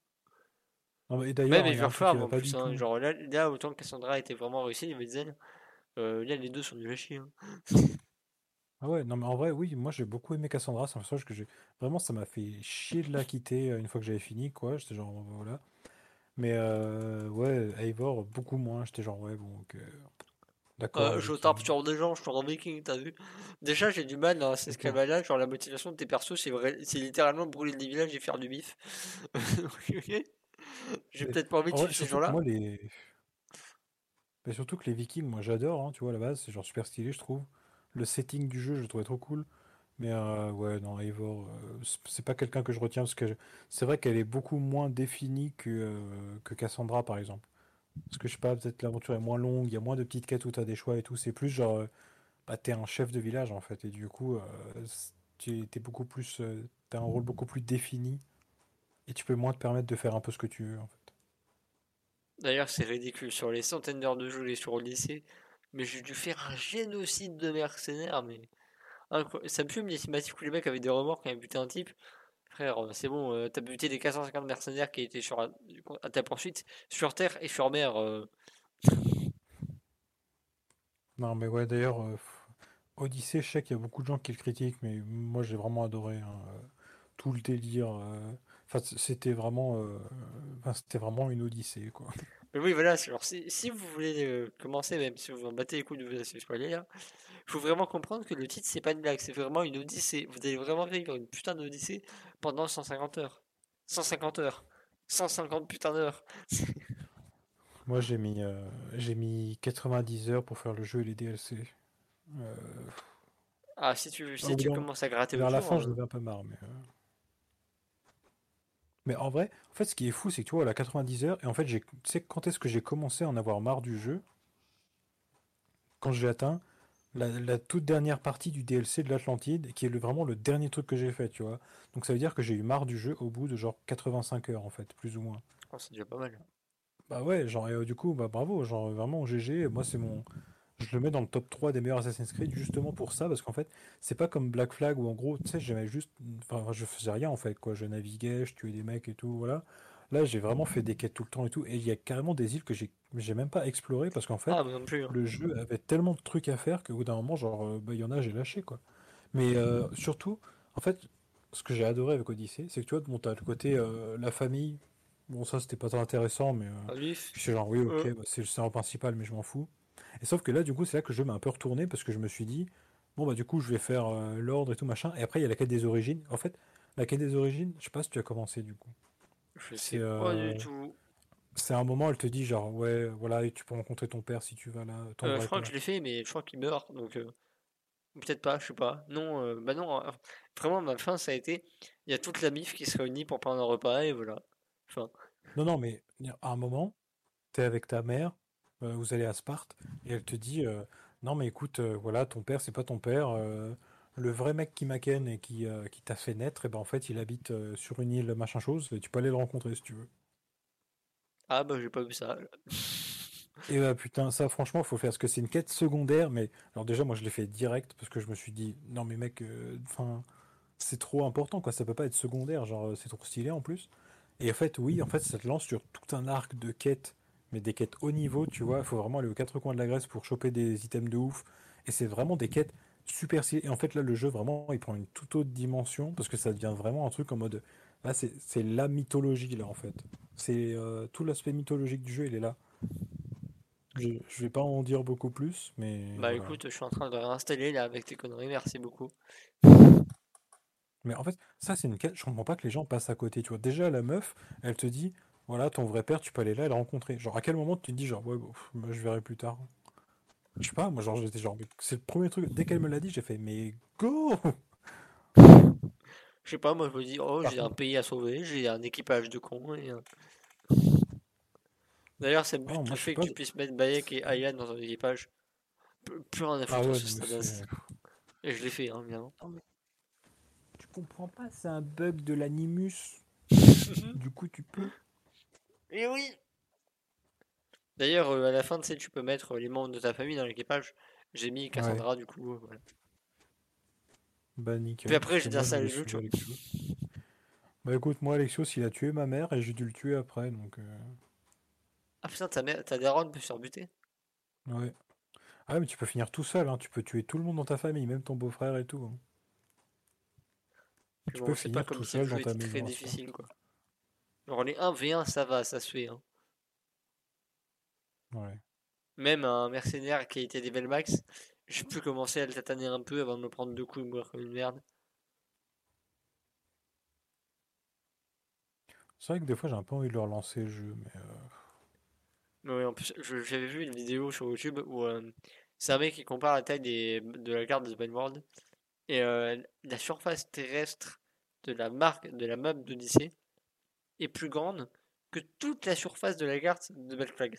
Non, mais- et d'ailleurs, Même en plus. du Hein. Genre là, là, autant que Cassandra était vraiment réussie, les Zen, euh, là, les deux sont à chier. hein. Ah ouais, non mais en vrai, oui, moi j'ai beaucoup aimé Cassandra, c'est un personnage que j'ai... Vraiment, ça m'a fait chier de la quitter euh, une fois que j'avais fini, quoi. J'étais genre, voilà. Mais euh, ouais, Eivor, beaucoup moins. J'étais genre, ouais, bon, ok. D'accord Euh, avec je tape sur des gens, je suis un viking, t'as vu? Déjà, j'ai du mal dans ces C'est quoi? là genre la motivation de tes persos, c'est vrai, c'est littéralement brûler des villages et faire du bif. [LAUGHS] J'ai peut-être pas envie de suivre ces gens-là. moi, les... Mais surtout que les Vikings, moi j'adore, hein, tu vois, à la base, c'est genre super stylé, je trouve. Le setting du jeu, je le trouvais trop cool. Mais euh, ouais, non, Eivor, euh, c'est pas quelqu'un que je retiens parce que je- c'est vrai qu'elle est beaucoup moins définie que, euh, que Cassandra, par exemple. Parce que je sais pas, peut-être l'aventure est moins longue, il y a moins de petites quêtes où t'as des choix et tout. C'est plus genre, bah, t'es un chef de village en fait, et du coup, t'es beaucoup plus, t'as un rôle beaucoup plus défini, et tu peux moins te permettre de faire un peu ce que tu veux en fait. D'ailleurs, c'est ridicule. Sur les centaines d'heures de jeu et sur Odyssey, mais j'ai dû faire un génocide de mercenaires, mais ça me fume les cinématiques où les mecs avaient des remords quand ils butaient un type. Frère, euh, c'est bon, euh, t'as buté les 450 mercenaires qui étaient sur, à ta poursuite sur terre et sur mer. euh. Non, mais ouais, d'ailleurs, euh, pff, Odyssey, je sais qu'il y a beaucoup de gens qui le critiquent, mais moi j'ai vraiment adoré hein, tout le délire. Enfin, c'était vraiment, euh, enfin, c'était vraiment une Odyssée, quoi. Mais oui, voilà, genre, si, si vous voulez euh, commencer, même si vous en battez les couilles de vous laisser spoiler, il faut vraiment comprendre que le titre, c'est pas une blague, c'est vraiment une odyssée. Vous allez vraiment vivre une putain d'odyssée pendant 150 heures. 150 heures. 150 putains d'heures. [LAUGHS] Moi j'ai mis, euh, j'ai mis 90 heures pour faire le jeu et les DLC. Euh, Ah, si tu, si bout tu commences à gratter vers la fin, je euh, devais un peu marre, mais. Mais en vrai, en fait, ce qui est fou, c'est que tu vois, la 90 heures, et en fait, j'ai, tu sais, quand est-ce que j'ai commencé à en avoir marre du jeu? Quand j'ai atteint la, la toute dernière partie du DLC de l'Atlantide, qui est le- vraiment le dernier truc que j'ai fait, tu vois. Donc ça veut dire que j'ai eu marre du jeu au bout de genre 85 heures, en fait, plus ou moins. oh, c'est déjà pas mal. Bah ouais, genre, et, euh, du coup, bah bravo, genre, vraiment, GG, moi, c'est mon. Je le mets dans le top 3 des meilleurs Assassin's Creed justement pour ça, parce qu'en fait, c'est pas comme Black Flag où en gros, tu sais, j'aimais juste. Enfin, je faisais rien en fait, quoi. Je naviguais, je tuais des mecs et tout, voilà. Là, j'ai vraiment fait des quêtes tout le temps et tout, et il y a carrément des îles que j'ai j'ai même pas explorées parce qu'en fait, Ah, plus. hein. le jeu avait tellement de trucs à faire qu'au bout d'un moment, genre, euh, bah, il y en a, j'ai lâché, quoi. Mais euh, surtout, en fait, ce que j'ai adoré avec Odyssey, c'est que tu vois, bon, t'as le côté euh, la famille. Bon, ça, c'était pas très intéressant, mais. euh, Ah, suis genre, oui, ok, bah, c'est le scénario principal, mais je m'en fous. Et sauf que là, du coup, c'est là que jeu m'a un peu retourné parce que je me suis dit, bon, bah, du coup, je vais faire euh, l'ordre et tout machin. Et après, il y a la quête des origines. En fait, la quête des origines, je sais pas si tu as commencé, du coup. Je C'est sais pas euh, du tout. c'est un moment, elle te dit, genre, ouais, voilà, et tu peux rencontrer ton père si tu vas là, Euh, je crois que je l'ai fait, mais je crois qu'il meurt, donc euh, peut-être pas, je sais pas. Non, bah non, vraiment, ma fin, ça a été, il y a toute la MIF qui se réunit pour prendre un repas, et voilà. Enfin, Non, non, mais à un moment, t'es avec ta mère, euh, vous allez à Sparte, et elle te dit, euh, non, mais écoute, euh, voilà, ton père, c'est pas ton père. le vrai mec qui m'a ken et qui, qui t'a fait naître, et ben en fait, il habite sur une île, machin chose, et tu peux aller le rencontrer si tu veux. ah bah j'ai pas vu ça. Et bah putain, ça franchement, faut faire, parce que c'est une quête secondaire, mais alors déjà, moi je l'ai fait direct, parce que je me suis dit, non mais mec, enfin, c'est trop important, quoi, ça peut pas être secondaire, genre, c'est trop stylé en plus. Et en fait, oui, en fait, ça te lance sur tout un arc de quêtes, mais des quêtes haut niveau, tu vois, il faut vraiment aller aux quatre coins de la Grèce pour choper des items de ouf, et c'est vraiment des quêtes super. Et en fait, là, le jeu, vraiment, il prend une toute autre dimension, parce que ça devient vraiment un truc en mode, là, c'est c'est la mythologie, là, en fait. C'est euh, tout l'aspect mythologique du jeu, il est là. Je, je vais pas en dire beaucoup plus, mais Bah voilà. écoute, je suis en train de réinstaller là avec tes conneries, merci beaucoup. Mais en fait, ça c'est une quête, je comprends pas que les gens passent à côté, tu vois. Déjà, la meuf, elle te dit, voilà, ton vrai père, tu peux aller là et le rencontrer. Genre, à quel moment tu te dis, genre, ouais, bon, pff, moi, je verrai plus tard. Je sais pas, moi, genre, j'étais genre, c'est le premier truc, dès qu'elle me l'a dit, j'ai fait, mais go! Je sais pas, moi je me dis, oh j'ai un pays à sauver, j'ai un équipage de cons, et... D'ailleurs ça me bute le fait que tu puisses mettre Bayek et Ayane dans un équipage. Plus rien à Ah foutre ouais, ce stade c'est. Et je l'ai fait, hein, bien. Tu comprends pas, c'est un bug de l'animus. [LAUGHS] Du coup, tu peux. Et oui! D'ailleurs, euh, à la fin, tu sais, tu peux mettre les membres de ta famille dans l'équipage. J'ai mis Ouais, Cassandra, du coup, euh, voilà. bah Puis nickel, après, parce j'ai désinstallé voulais le jeu, tu vois. Bah écoute, moi, Alexios, il a tué ma mère et j'ai dû le tuer après, donc. euh, Ah putain, ta mère, ta daronne peut se faire buter. Ouais. Ah mais tu peux finir tout seul, hein. Tu peux tuer tout le monde dans ta famille, même ton beau-frère et tout. hein. Puis Tu bon, peux c'est pas finir comme tout seul dans ta maison à ce point. difficile, quoi. Genre, les 1v1, ça va, ça se fait, hein. Ouais. Même un mercenaire qui a été level max, j'ai pu commencer à le tataner un peu avant de me prendre deux coups et mourir comme une merde. C'est vrai que des fois j'ai un peu envie de leur lancer le jeu, mais euh, Mais ouais, en plus, je- j'avais vu une vidéo sur YouTube où euh, c'est un mec qui compare la taille des, de la carte de Open World et euh, la surface terrestre de la marque de la map d'Odyssée est plus grande que toute la surface de la carte de Black Flag.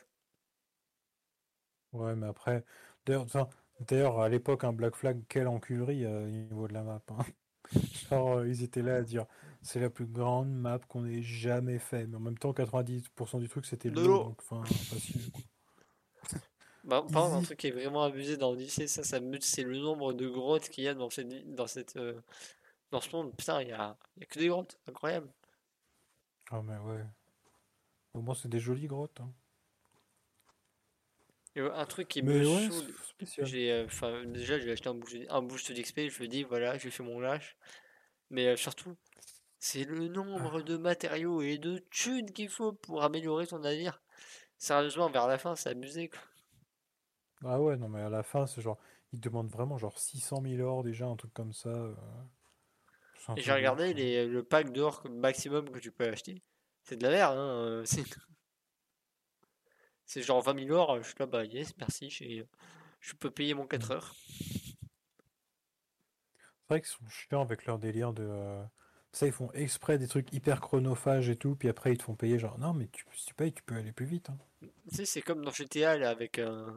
ouais, mais après, d'ailleurs, à l'époque un Black Flag, quelle enculerie euh, au niveau de la map. hein. [LAUGHS] Genre, euh, ils étaient là à dire c'est la plus grande map qu'on ait jamais fait, mais en même temps 90% du truc c'était de l'eau, enfin. [LAUGHS] Bah, par contre, un truc qui est vraiment abusé dans Odyssey, ça, ça me c'est le nombre de grottes qu'il y a dans cette, dans cette, euh, dans ce monde. Putain, il y a, il y a que des grottes, incroyable. Ah mais ouais. Au moins c'est des jolies grottes. hein. Euh, un truc qui me ouais, saoule, j'ai, euh, déjà, j'ai acheté un boost, un boost d'XP, je me dis, voilà, j'ai fait mon lâche. Mais euh, surtout, c'est le nombre de matériaux et de thunes qu'il faut pour améliorer ton navire. Sérieusement, vers la fin, c'est abusé, quoi. Ah ouais, non mais à la fin c'est genre, ils demandent vraiment genre 600 000 or déjà, un truc comme ça. euh, Et j'ai regardé les, le pack d'or maximum que tu peux acheter. C'est de la merde, hein. euh, C'est genre 20 000 or. Je suis là, bah yes, merci. Je peux payer mon 4 Mm. heures. C'est vrai qu'ils sont chiants avec leur délire de... euh, Ça, ils font exprès des trucs hyper chronophages et tout, puis après ils te font payer genre, non mais tu, si tu payes, tu peux aller plus vite. hein. Tu sais, c'est comme dans GTA là, avec, euh,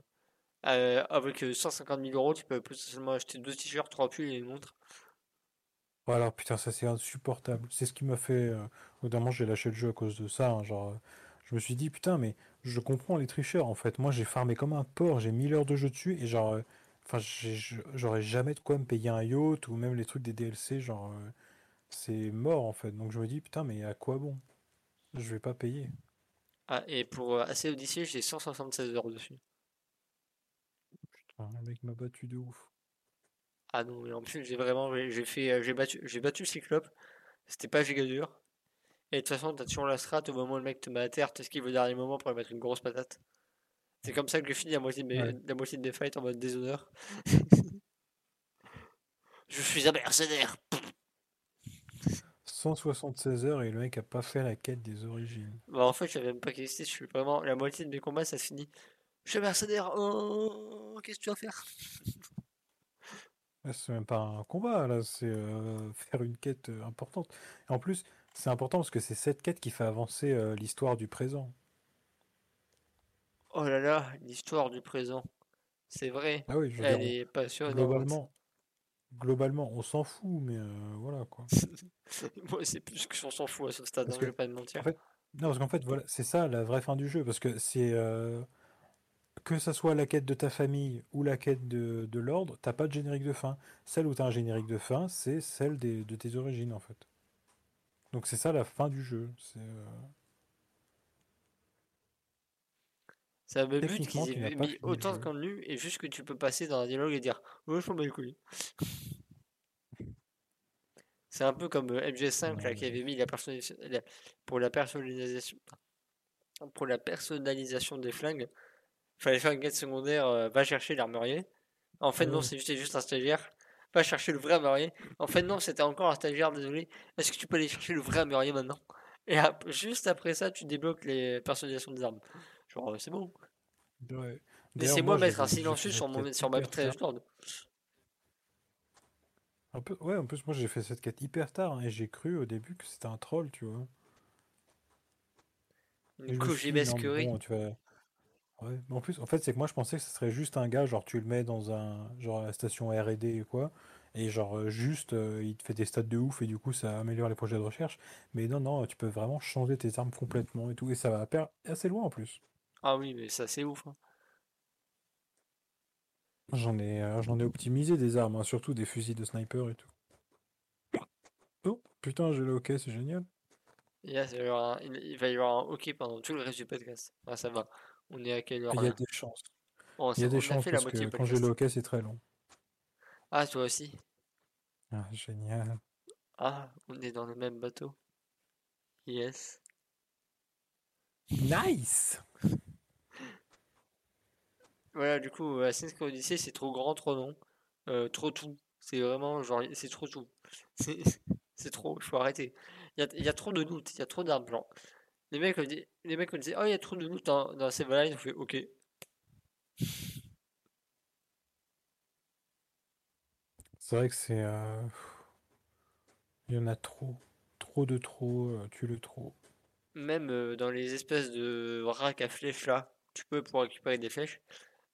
euh, avec euh, 150 000 euros, tu peux potentiellement acheter deux t-shirts, trois pulls et une montre. Oh, alors putain, ça c'est insupportable. C'est ce qui m'a fait... Euh... Moment, j'ai lâché le jeu à cause de ça. hein, genre, euh, je me suis dit, putain, mais je comprends les tricheurs en fait. Moi, j'ai farmé comme un porc, j'ai 1000 heures de jeu dessus, et genre... euh, Enfin, j'aurais jamais de quoi me payer un yacht, ou même les trucs des DLC, genre... euh, C'est mort en fait. Donc je me dis, putain, mais à quoi bon? Je vais pas payer. Ah, et pour AC Odyssey, j'ai 176 heures dessus. Putain, le mec m'a battu de ouf. Ah non, mais en plus, j'ai vraiment, j'ai fait, euh, j'ai battu, j'ai battu Cyclope. C'était pas giga dur. Et de toute façon, t'as toujours la strat au moment où le mec te met à terre, t'esquives au dernier moment pour lui mettre une grosse patate. C'est comme ça que j'ai fini la moitié de mes, Ouais. la moitié de mes fights en mode déshonneur. [LAUGHS] Je suis un mercenaire. 176 heures et le mec a pas fait la quête des origines. Bah en fait, j'avais même pas questé, je suis vraiment, la moitié de mes combats, ça se finit. Je suis un mercenaire. Oh, qu'est-ce que tu vas faire? C'est même pas un combat, là, c'est euh, faire une quête euh, importante. Et en plus, c'est important parce que c'est cette quête qui fait avancer euh, l'histoire du présent. Oh là là, l'histoire du présent. C'est vrai. Ah oui, je veux Elle dire, est on- passionnante. globalement, globalement, on s'en fout, mais voilà quoi. [LAUGHS] Moi, c'est plus que on s'en fout à ce stade, hein, que, je vais pas te en mentir. fait, non, parce qu'en fait, voilà, c'est ça la vraie fin du jeu, parce que c'est que ça soit la quête de ta famille ou la quête de, de l'ordre, t'as pas de générique de fin. Celle où t'as un générique de fin, c'est celle des- de tes origines en fait. Donc c'est ça la fin du jeu. C'est euh, Ça me bute qu'ils aient mis autant de contenu et juste que tu peux passer dans un dialogue et dire Ouais, je m'en bats les couilles. [LAUGHS] C'est un peu comme euh, MGS5 là qui avait mis la personnalisation la- pour la personnalisation pour la personnalisation des flingues. Fallait faire une quête secondaire, euh, va chercher l'armurier. En fait Ah non, ouais. c'est juste, juste un stagiaire. Va chercher le vrai armurier. En fait non, c'était encore un stagiaire, désolé. Est-ce que tu peux aller chercher le vrai armurier maintenant? Et ap- juste après ça, tu débloques les personnalisations des armes. Genre, euh, c'est bon. Ouais. Laissez-moi moi, mettre un j'ai silencieux sur, mon, sur ma lourde. Un peu, ouais, en plus, moi j'ai fait cette quête hyper tard hein, et j'ai cru au début que c'était un troll, tu vois. Bon, tu vas. Ouais. Mais en plus, en fait, c'est que moi je pensais que ce serait juste un gars, genre tu le mets dans un. genre à la station R&D ou quoi, et genre euh, juste euh, il te fait des stats de ouf et du coup ça améliore les projets de recherche. Mais non, non, tu peux vraiment changer tes armes complètement et tout, et ça va per- assez loin en plus. Ah oui, mais ça c'est ouf. hein. J'en ai, euh, j'en ai optimisé des armes, hein, surtout des fusils de sniper et tout. Oh, putain, j'ai le hockey, c'est génial. Et il va y avoir un, il- va y avoir un OK pendant tout le reste du podcast. Ah, ça va. On est à quelle Il heure y a des chances. Bon, Il y a des a chances parce que quand j'ai le hockey, c'est très long. Ah, toi aussi. Ah, génial. Ah, on est dans le même bateau. Yes. Nice! Voilà, du coup, Assassin's Creed Odyssey, c'est trop grand, trop long, euh, trop tout. C'est vraiment genre, c'est trop tout. [LAUGHS] C'est trop, il faut arrêter. Il y a, il y a trop de loot, il y a trop d'armes. Les mecs, me dis- les mecs me disaient, oh, il y a trop de loot dans, dans ces. On fait, ok. C'est vrai que c'est. euh, Il y en a trop. Trop de trop, euh, tu le trop. Même euh, dans les espèces de racks à flèches là, tu peux pour récupérer des flèches.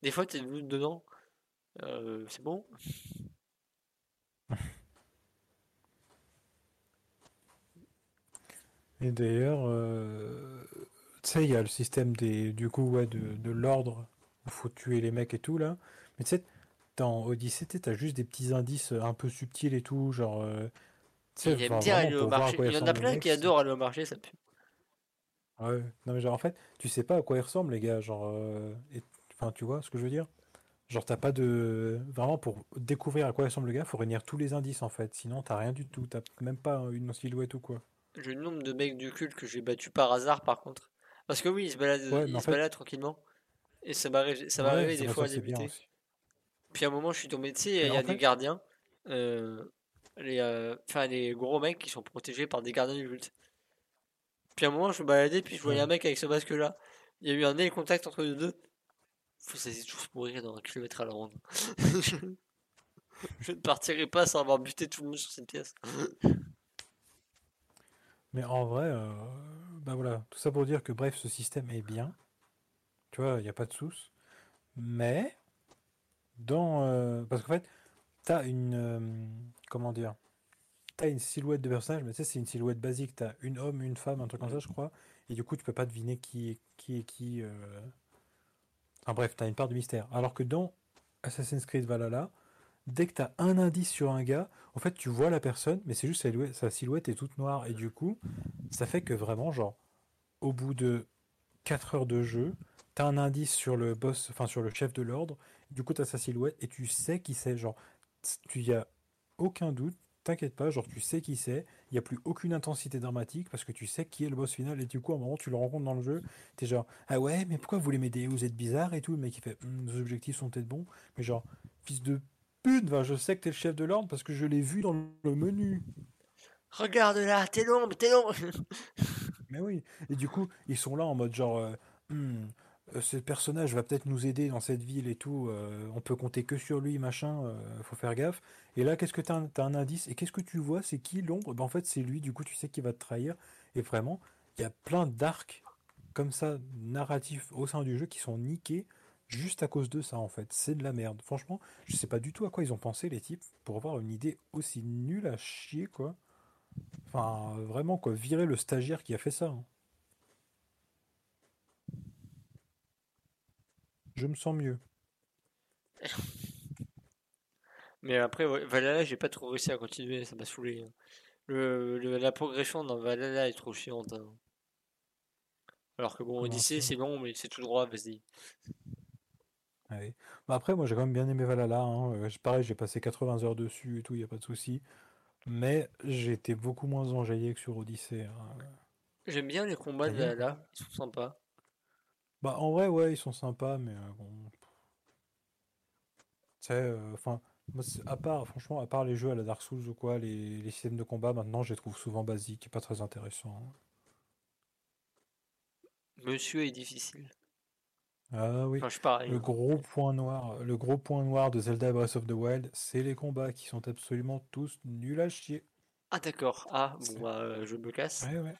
Des fois, t'es loot dedans. C'est bon. [LAUGHS] Et d'ailleurs, euh, tu sais, il y a le système des, du coup, ouais, de, de l'ordre, où il faut tuer les mecs et tout, là. Mais tu sais, dans Odyssey, t'as juste des petits indices un peu subtils et tout, genre, euh, Il enfin, vraiment aller au marché. Il y en a plein qui adorent aller au marché, ça pue. Ouais, non mais genre en fait, tu sais pas à quoi ils ressemblent les gars, genre, euh, et- enfin tu vois ce que je veux dire? Genre t'as pas de... Vraiment pour découvrir à quoi ressemble le gars, faut réunir tous les indices en fait, sinon t'as rien du tout, t'as même pas une silhouette ou quoi. Le nombre de mecs du culte que j'ai battu par hasard, par contre. Parce que oui, ils se baladent, Ouais, ils en se fait, baladent tranquillement. Et ça m'arrive, ça ouais, des fois à débuter. Puis à un moment, je suis tombé, tu sais, il y a des fait, gardiens. euh, les, euh, enfin, les gros mecs qui sont protégés par des gardiens du culte. Puis à un moment, je me baladais, puis je voyais un mec avec ce masque-là. Il y a eu un nez contact entre les deux. Faut ça tous mourir dans un kilomètre à la ronde. [LAUGHS] Je ne partirai pas sans avoir buté tout le monde sur cette pièce. Mais en vrai, euh, bah voilà, tout ça pour dire que bref, ce système est bien, tu vois, il n'y a pas de souci, mais dans... euh, parce qu'en fait, t'as une... euh, comment dire? T'as une silhouette de personnage, mais tu sais, c'est une silhouette basique. T'as une homme, une femme, un truc comme ça, je crois. Et du coup, tu peux pas deviner qui est qui. Est qui. Enfin bref, t'as une part de mystère. Alors que dans Assassin's Creed Valhalla, dès que t'as un indice sur un gars, en fait, tu vois la personne, mais c'est juste sa silhouette, est toute noire. Et du coup, ça fait que vraiment, genre, au bout de 4 heures de jeu, t'as un indice sur le boss, enfin sur le chef de l'ordre. Du coup, t'as sa silhouette et tu sais qui c'est. Genre, tu y a aucun doute. T'inquiète pas, genre tu sais qui c'est, il n'y a plus aucune intensité dramatique parce que tu sais qui est le boss final et du coup à un moment tu le rencontres dans le jeu, t'es genre ah ouais mais pourquoi vous voulez m'aider, vous êtes bizarre et tout, le mec il fait nos objectifs sont peut-être bons, mais genre fils de pute, je sais que t'es le chef de l'ordre parce que je l'ai vu dans le menu. Regarde là, t'es l'ombre, t'es l'ombre. [LAUGHS] Mais oui, et du coup ils sont là en mode genre euh, Hum, euh, ce personnage va peut-être nous aider dans cette ville et tout, euh, on peut compter que sur lui, machin, euh, faut faire gaffe. Et là, qu'est-ce que t'as un, t'as un indice, et qu'est-ce que tu vois, c'est qui l'ombre? Ben, en fait, c'est lui, du coup, tu sais qu'il va te trahir. Et vraiment, il y a plein d'arcs comme ça, narratifs au sein du jeu, qui sont niqués juste à cause de ça, en fait. C'est de la merde. Franchement, je sais pas du tout à quoi ils ont pensé, les types, pour avoir une idée aussi nulle à chier, quoi. Enfin, vraiment, quoi, virer le stagiaire qui a fait ça. hein. Je me sens mieux. Mais après, Valhalla, j'ai pas trop réussi à continuer, ça m'a saoulé. hein. Le, le- la progression dans Valhalla est trop chiante. hein. Alors que bon, ça? c'est long, mais c'est tout droit, vas-y. Ouais. Bah après, moi j'ai quand même bien aimé Valhalla. Hein. Euh, pareil, j'ai passé 80 heures dessus et tout, il a pas de souci. Mais été beaucoup moins enjaillé que sur Odyssey. hein. J'aime bien les combats de Valhalla, ils sont sympas. Bah en vrai, ouais, ils sont sympas, mais euh, bon, tu sais, euh, enfin, à part, franchement, à part les jeux à la Dark Souls ou quoi, les, les systèmes de combat, maintenant, je les trouve souvent basiques et pas très intéressants. Monsieur est difficile. Ah oui, je le gros point noir, le gros point noir de Zelda Breath of the Wild, c'est les combats qui sont absolument tous nuls à chier. Ah d'accord. Ah bon bah euh, je me casse. Ouais, ouais.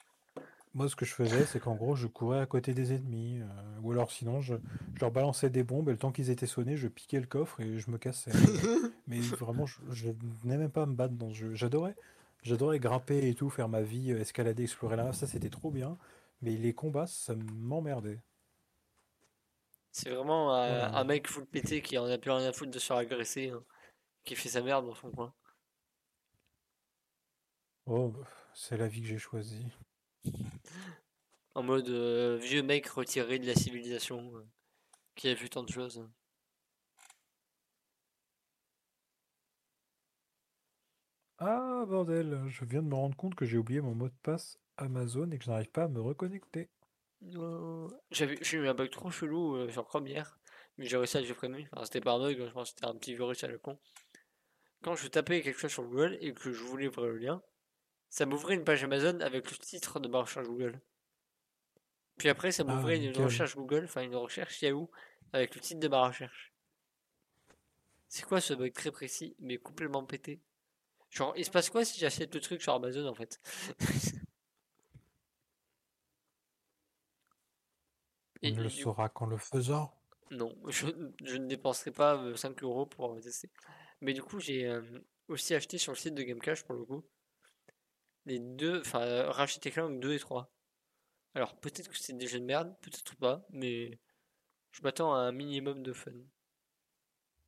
Moi, ce que je faisais, c'est qu'en gros, je courais à côté des ennemis, euh, ou alors sinon, je, je leur balançais des bombes, et le temps qu'ils étaient sonnés, je piquais le coffre et je me cassais. [LAUGHS] Mais, vraiment, je, je n'aimais pas me battre dans ce jeu. J'adorais, j'adorais grimper et tout, faire ma vie, euh, escalader, explorer là, ça c'était trop bien. Mais les combats, ça m'emmerdait. C'est vraiment euh, un mec full pété qui en a plus rien à foutre de se faire agresser, hein, qui fait sa merde dans son coin. Oh, c'est la vie que j'ai choisie. [LAUGHS] En mode euh, vieux mec retiré de la civilisation, euh, qui a vu tant de choses. Ah, bordel, je viens de me rendre compte que j'ai oublié mon mot de passe Amazon et que je n'arrive pas à me reconnecter. Euh, J'avais, j'ai eu un bug trop chelou euh, sur Chrome hier, mais j'ai réussi à le supprimer. Enfin, c'était pas un bug, je pense que c'était un petit virus à la con. Quand je tapais quelque chose sur Google et que je voulais ouvrir le lien, ça m'ouvrait une page Amazon avec le titre de ma recherche Google. Puis après, ça Ah, m'ouvrait une recherche Google, enfin une recherche Yahoo avec le titre de ma recherche. C'est quoi ce bug très précis, mais complètement pété? Genre, il se passe quoi si j'achète le truc sur Amazon en fait? [LAUGHS] On Et ne le saura qu'en le faisant. Non, [LAUGHS] je, je ne dépenserai pas euh, 5 euros pour euh, tester. Mais du coup, j'ai euh, aussi acheté sur le site de Gamecash pour le coup les deux, enfin euh, Ratchet et Clank 2 et 3. Alors peut-être que c'est des jeux de merde, peut-être pas, mais je m'attends à un minimum de fun.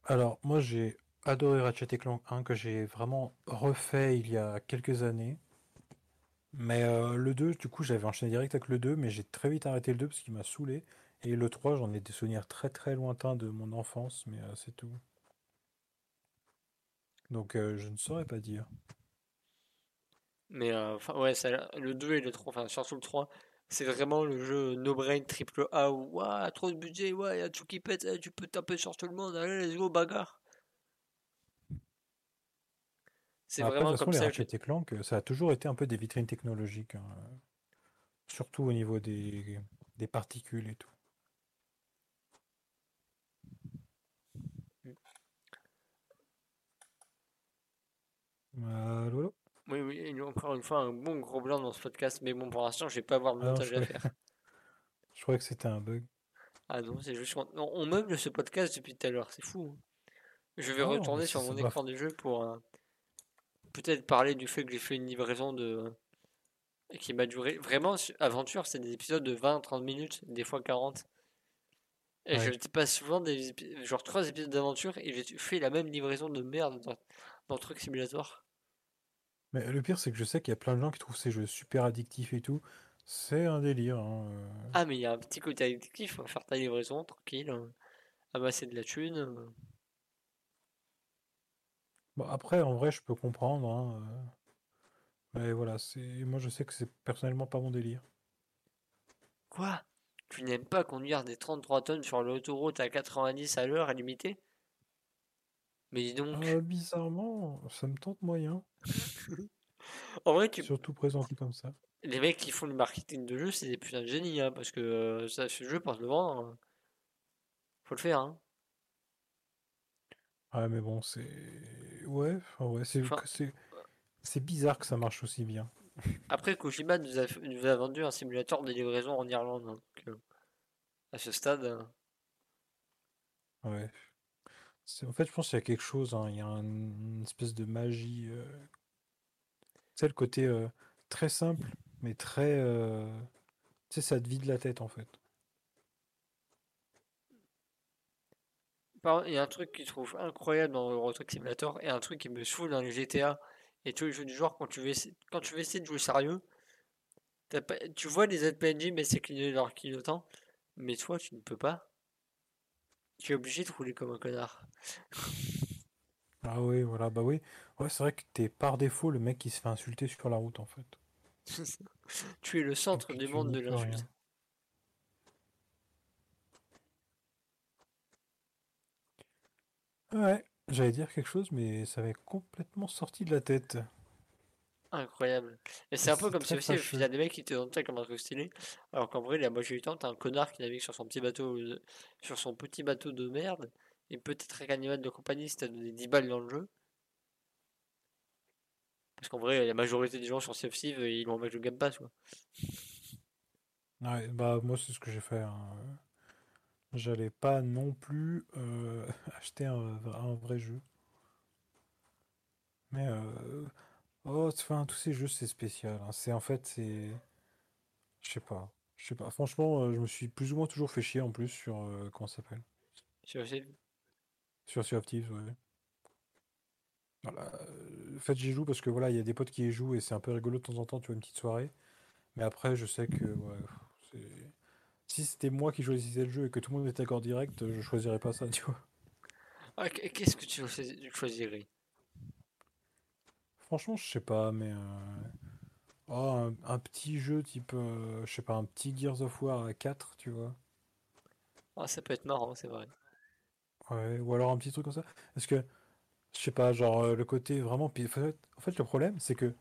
Alors, moi, j'ai adoré Ratchet et Clank 1 que j'ai vraiment refait il y a quelques années. Mais euh, le 2, du coup, j'avais enchaîné direct avec le 2, mais j'ai très vite arrêté le 2 parce qu'il m'a saoulé. Et le 3, j'en ai des souvenirs très très lointains de mon enfance, mais euh, c'est tout. Donc, euh, je ne saurais pas dire. Mais enfin ouais, le 2 et le 3, enfin surtout le 3, c'est vraiment le jeu no-brain triple A où Ouah, trop de budget, ouais, tout qui pète, tu peux taper sur tout le monde, allez, let's go, bagarre. C'est Après, de vraiment toute façon, comme les ça Ratchet Clank, euh, ça a toujours été un peu des vitrines technologiques, hein, surtout au niveau des, des particules et tout. Allô, allô? Oui, oui, il y a encore une fois un bon gros blanc dans ce podcast, mais bon, pour l'instant, je vais pas avoir de Ah non, montage à croyais, faire. [LAUGHS] je croyais que c'était un bug. Ah non, c'est juste qu'on on meuble ce podcast depuis tout à l'heure, c'est fou. hein. Je vais mais retourner sur mon écran du jeu pour euh, peut-être parler du fait que j'ai fait une livraison de qui m'a duré vraiment aventure, c'est des épisodes de 20-30 minutes, des fois 40. Et je Ouais. passe souvent des genre trois épisodes d'aventure et j'ai fait la même livraison de merde dans, dans Truck Simulator. Mais le pire, c'est que je sais qu'il y a plein de gens qui trouvent ces jeux super addictifs et tout. C'est un délire. hein, euh. Ah mais il y a un petit côté addictif, hein, faire ta livraison tranquille, euh, amasser de la thune. Bon, après, en vrai, je peux comprendre. hein, euh. Mais voilà, c'est moi, je sais que c'est personnellement pas mon délire. Quoi? Tu n'aimes pas conduire des 33 tonnes sur l'autoroute à 90 à l'heure illimité? Mais dis donc, Euh, bizarrement, ça me tente moyen. [LAUGHS] en vrai, tu... Surtout présenté comme ça. les mecs qui font le marketing de jeu, c'est des putains de génies, hein, parce que euh, ça, ce jeu, pour le vendre, euh, faut le faire, hein. Ouais, mais bon, c'est. Ouais, enfin, ouais, c'est Enfin, c'est c'est bizarre que ça marche aussi bien. après, Kojima nous a, nous a vendu un simulateur de livraison en Irlande, hein, donc, euh, à ce stade, euh, Ouais. En fait, je pense qu'il y a quelque chose, hein, il y a un- une espèce de magie. euh, C'est le côté euh, très simple, mais très. euh, Tu sais, ça te vide la tête en fait. Il y a un truc que je trouve incroyable dans Euro Truck Simulator et un truc qui me saoule dans les GTA et tous les jeux du genre quand tu veux essayer, quand tu veux essayer de jouer sérieux, pas- tu vois les autres PNJ mais c'est clignoter leur clignotant, mais toi tu ne peux pas. Tu es obligé de rouler comme un connard. [LAUGHS] Ah oui, voilà, bah oui. Ouais, c'est vrai que t'es par défaut le mec qui se fait insulter sur la route en fait. [LAUGHS] Tu es le centre du monde de l'insulte. Ouais, j'allais dire quelque chose, mais ça avait complètement sorti de la tête. Incroyable. Et c'est un peu comme si aussi il y a des mecs qui te donnent ça comme un truc stylé, alors qu'en vrai la moitié du temps t'as un connard qui navigue sur son petit bateau de- sur son petit bateau de merde et peut-être un animal de compagnie si t'as donné 10 balles dans le jeu. Parce qu'en vrai, la majorité des gens sur Thieves, euh, ils l'ont avec le Game Pass, quoi. Ouais, bah moi c'est ce que j'ai fait. hein. J'allais pas non plus euh, [LAUGHS] acheter un, un vrai jeu. Mais euh, oh, enfin, tous ces jeux c'est spécial. hein. C'est en fait c'est, je sais pas, je sais pas. Franchement, euh, je me suis plus ou moins toujours fait chier en plus sur euh, comment ça s'appelle, sur of Thieves, ouais. Voilà. En fait, j'y joue parce que voilà, il y a des potes qui y jouent et c'est un peu rigolo de temps en temps, tu vois, une petite soirée. Mais après, je sais que ouais, Si c'était moi qui choisissais le jeu et que tout le monde était d'accord direct, je choisirais pas ça, tu vois. Ah, qu- qu'est-ce que tu choisirais? Franchement, je sais pas, mais euh, oh, un, un petit jeu type, euh, je sais pas, un petit Gears of War à 4, tu vois. Ah, ça peut être marrant, c'est vrai. Ouais, ou alors un petit truc comme ça. Parce que, je sais pas, genre euh, le côté vraiment. en fait, le problème, c'est que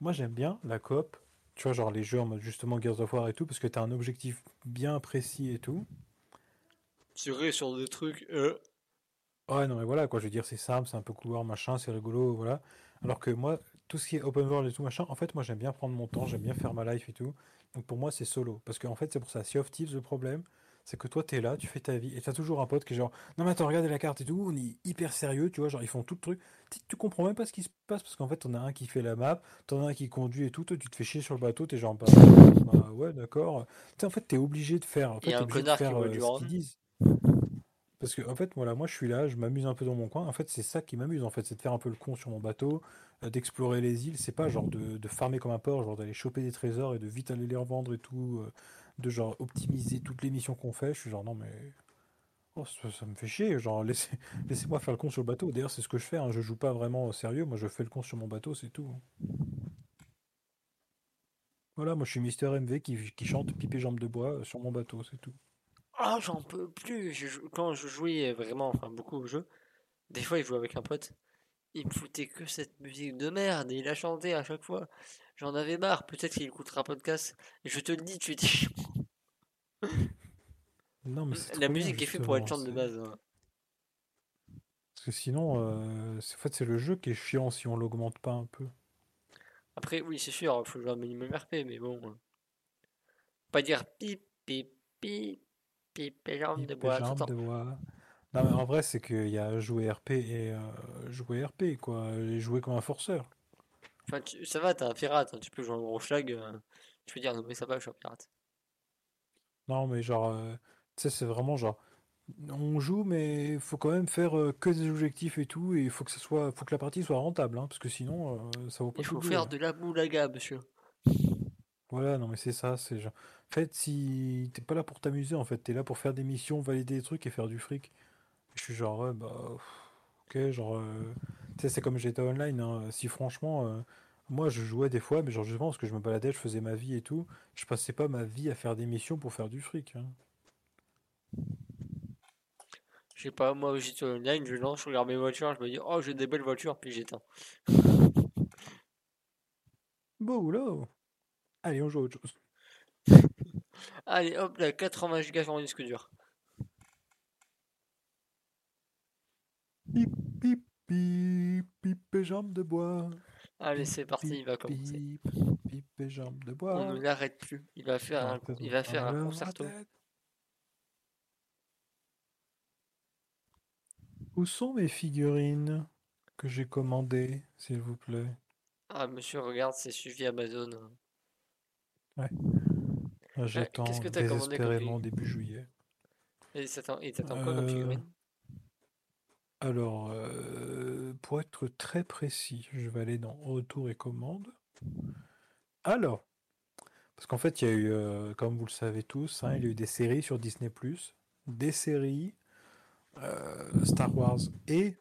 Moi, j'aime bien la coop. Tu vois, genre les jeux en mode justement Gears of War et tout, parce que t'as un objectif bien précis et tout. Tirer sur des trucs. Euh... Ouais, non, mais voilà, quoi, je veux dire, c'est simple, c'est un peu couloir, machin, c'est rigolo, voilà. Alors que moi, tout ce qui est open world et tout, machin, en fait, moi, j'aime bien prendre mon temps, j'aime bien faire ma life et tout. Donc pour moi, c'est solo. Parce qu'en fait, c'est pour ça, Sea of Thieves, le problème, c'est que toi, t'es là, tu fais ta vie, et t'as toujours un pote qui est genre, non, mais attends, regardez la carte et tout, on est hyper sérieux, tu vois, genre, ils font tout le truc. Tu, tu comprends même pas ce qui se passe, parce qu'en fait, t'en as un qui fait la map, t'en as un qui conduit et tout, toi, tu te fais chier sur le bateau, t'es genre, bah, bah, ouais, d'accord. Tu sais, en fait, t'es obligé de faire, en fait, t'es obligé de faire euh, ce qu'ils disent. Parce que, en fait, voilà, moi je suis là, je m'amuse un peu dans mon coin. En fait, c'est ça qui m'amuse, en fait, c'est de faire un peu le con sur mon bateau, euh, d'explorer les îles. C'est pas genre de, de farmer comme un porc, genre d'aller choper des trésors et de vite aller les revendre et tout, euh, de genre optimiser toutes les missions qu'on fait. Je suis genre, non, mais oh, ça, me fait chier, genre, laissez, [LAUGHS] laissez-moi faire le con sur le bateau. D'ailleurs, c'est ce que je fais, hein, je joue pas vraiment au sérieux, moi je fais le con sur mon bateau, c'est tout. hein. Voilà, moi je suis Mister MV qui, qui chante pipe et jambes de bois euh, sur mon bateau, c'est tout. Ah, j'en peux plus. Je Quand je jouais vraiment, enfin beaucoup au jeu, des fois, il jouait avec un pote. Il me foutait que cette musique de merde et il a chanté à chaque fois. J'en avais marre. Peut-être qu'il écoutera un podcast. Je te le dis, tu chiant. [LAUGHS] Non, mais c'est La bien, musique est faite pour être chante de base. hein. Parce que sinon, euh, c'est- en fait, c'est le jeu qui est chiant si on l'augmente pas un peu. Après, oui, c'est sûr, il faut jouer un minimum RP, mais bon. euh, Pas dire pip, pip, pip, pip de bois de bois. Non, mais en vrai, c'est qu'il y a jouer RP et euh, jouer RP, quoi. Et jouer comme un forceur. Enfin, tu- ça va, t'es un pirate, hein, tu peux jouer un gros schlag. euh, Tu peux dire, non, mais ça va, je suis un pirate. Non, mais genre, euh, tu sais, c'est vraiment genre, on joue, mais il faut quand même faire euh, que des objectifs et tout, et il faut que ça soit, faut que la partie soit rentable, hein, parce que sinon, euh, ça vaut pas Il faut faire de la boulaga, monsieur. Voilà, non, mais c'est ça, c'est genre. En fait, si t'es pas là pour t'amuser, en fait, t'es là pour faire des missions, valider des trucs et faire du fric. Je suis genre, bah, ok, genre, euh, tu sais, c'est comme GTA Online, hein, Si franchement, moi je jouais des fois, mais genre justement parce que je me baladais, je faisais ma vie et tout, je passais pas ma vie à faire des missions pour faire du fric. hein. Je sais pas, moi, j'étais online, je lance, je regarde mes voitures, je me dis, oh, j'ai des belles voitures, puis j'éteins. Bon, là, allez, on joue à autre chose. Allez, hop, là, 80 gigas sur mon disque dur. Pip, pip, pip, pip jambes de bois. Allez, c'est parti, il va commencer. pip, pip et jambes de On ne bois. l'arrête plus. Il va faire un, il va dans faire un la concerto. Où sont mes figurines que j'ai commandées, s'il vous plaît? Ah, monsieur, regarde, c'est suivi Amazon. Ouais, Ouais, qu'est-ce j'attends que commandé désespérément début juillet. Et et t'attends quoi comme Euh, figurine? Alors, euh, pour être très précis, je vais aller dans Retour et commande. Alors, parce qu'en fait, il y a eu, euh, comme vous le savez tous, hein, il y a eu des séries sur Disney+, des séries euh, Star Wars et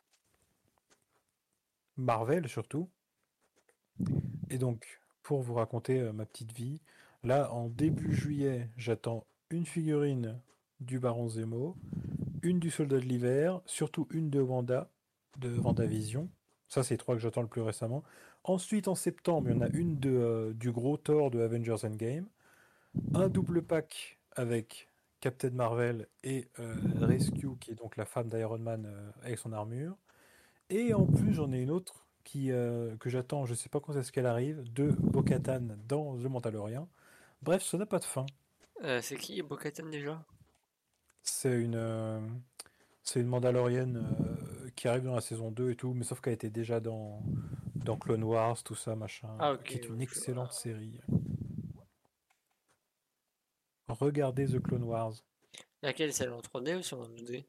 Marvel surtout. Et donc, pour vous raconter ma petite vie, là, en début juillet, j'attends une figurine du Baron Zemo, une du Soldat de l'Hiver, surtout une de Wanda, de WandaVision. Ça, c'est trois que j'attends le plus récemment. Ensuite, en septembre, il y en a une de, euh, du gros Thor de Avengers Endgame. Un double pack avec Captain Marvel et euh, Rescue, qui est donc la femme d'Iron Man euh, avec son armure. Et en plus, j'en ai une autre qui, que j'attends, je sais pas quand est-ce qu'elle arrive, de Bo-Katan dans The Mandalorian. Bref, ça n'a pas de fin. C'est qui Bo-Katan déjà? C'est une, euh, c'est une Mandalorienne euh, qui arrive dans la saison 2 et tout, mais sauf qu'elle était déjà dans, dans Clone Wars, tout ça, machin, Ah, ok, qui est une je excellente série. Regardez The Clone Wars. Laquelle, celle en 3D ou sur en 2D?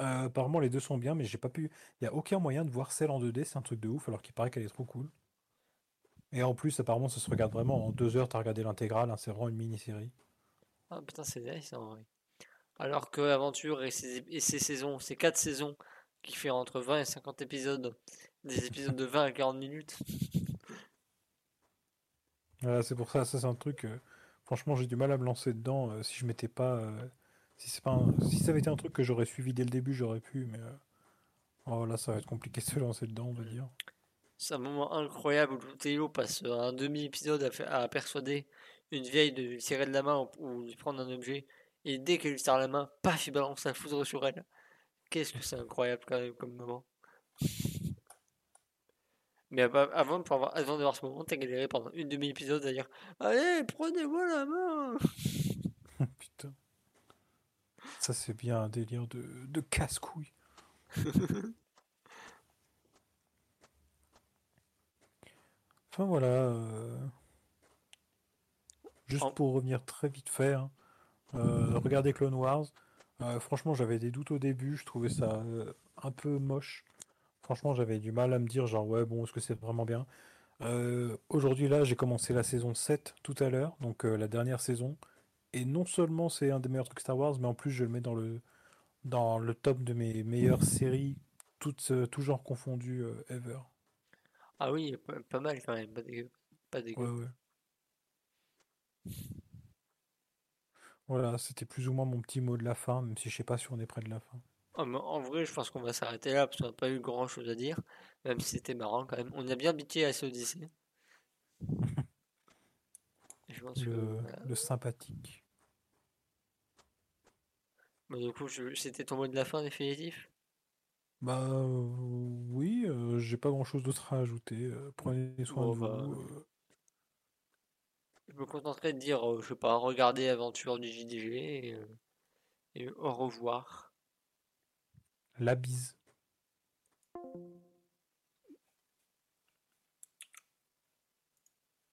Euh, apparemment, les deux sont bien, mais j'ai pas pu. Il y a aucun moyen de voir celle en 2D, c'est un truc de ouf, alors qu'il paraît qu'elle est trop cool. Et en plus, apparemment, ça se regarde vraiment en deux heures, t'as regardé l'intégrale, hein, c'est vraiment une mini-série. Ah putain, c'est nice en vrai. Alors que Aventure et ses, et ses saisons, ces 4 saisons qui fait entre 20 et 50 épisodes, des épisodes de 20 à 40 minutes. Voilà, c'est pour ça, ça c'est un truc. euh, franchement, j'ai du mal à me lancer dedans. euh, si je m'étais pas, euh, si c'est pas, un- si ça avait été un truc que j'aurais suivi dès le début, j'aurais pu, mais oh là, ça va être compliqué de se lancer dedans, on va dire. C'est un moment incroyable où Théo passe un demi-épisode à, faire- à persuader une vieille de lui tirer de la main ou ou lui prendre un objet. Et dès qu'elle lui serre la main, paf, il balance sa foudre sur elle. Qu'est-ce que c'est incroyable quand même comme moment. Mais av- avant, pour avoir, avant de voir ce moment, t'as galéré pendant une demi-épisode à dire Allez, prenez-moi la main [LAUGHS] Putain. Ça, c'est bien un délire de, de casse-couille. [LAUGHS] Enfin voilà. euh, Juste En- pour revenir très vite fait, hein, regardez Clone Wars. Euh, franchement, j'avais des doutes au début. Je trouvais ça euh, un peu moche. Franchement, j'avais du mal à me dire, genre, ouais, bon, est-ce que c'est vraiment bien? Euh, aujourd'hui, là, j'ai commencé la saison 7 tout à l'heure, donc euh, la dernière saison. Et non seulement c'est un des meilleurs trucs Star Wars, mais en plus, je le mets dans le, dans le top de mes meilleures séries, toutes, euh, tout genre confondu euh, ever. Ah oui, pas, pas mal quand même, pas dégueu. Pas dégueu. Ouais, ouais. Voilà, c'était plus ou moins mon petit mot de la fin, même si je sais pas si on est près de la fin. Ah, en vrai, je pense qu'on va s'arrêter là parce qu'on n'a pas eu grand chose à dire, même si c'était marrant quand même. On a bien bitché à ce. [LAUGHS] Je pense que Le, voilà. le sympathique. Bah, du coup, c'était ton mot de la fin définitif? Bah euh, oui, euh, j'ai pas grand-chose d'autre à ajouter. euh, prenez soin Bon, de bah, vous. Je me contenterai de dire, euh, je sais pas, regardez Aventure du JDG euh, et au revoir. la bise.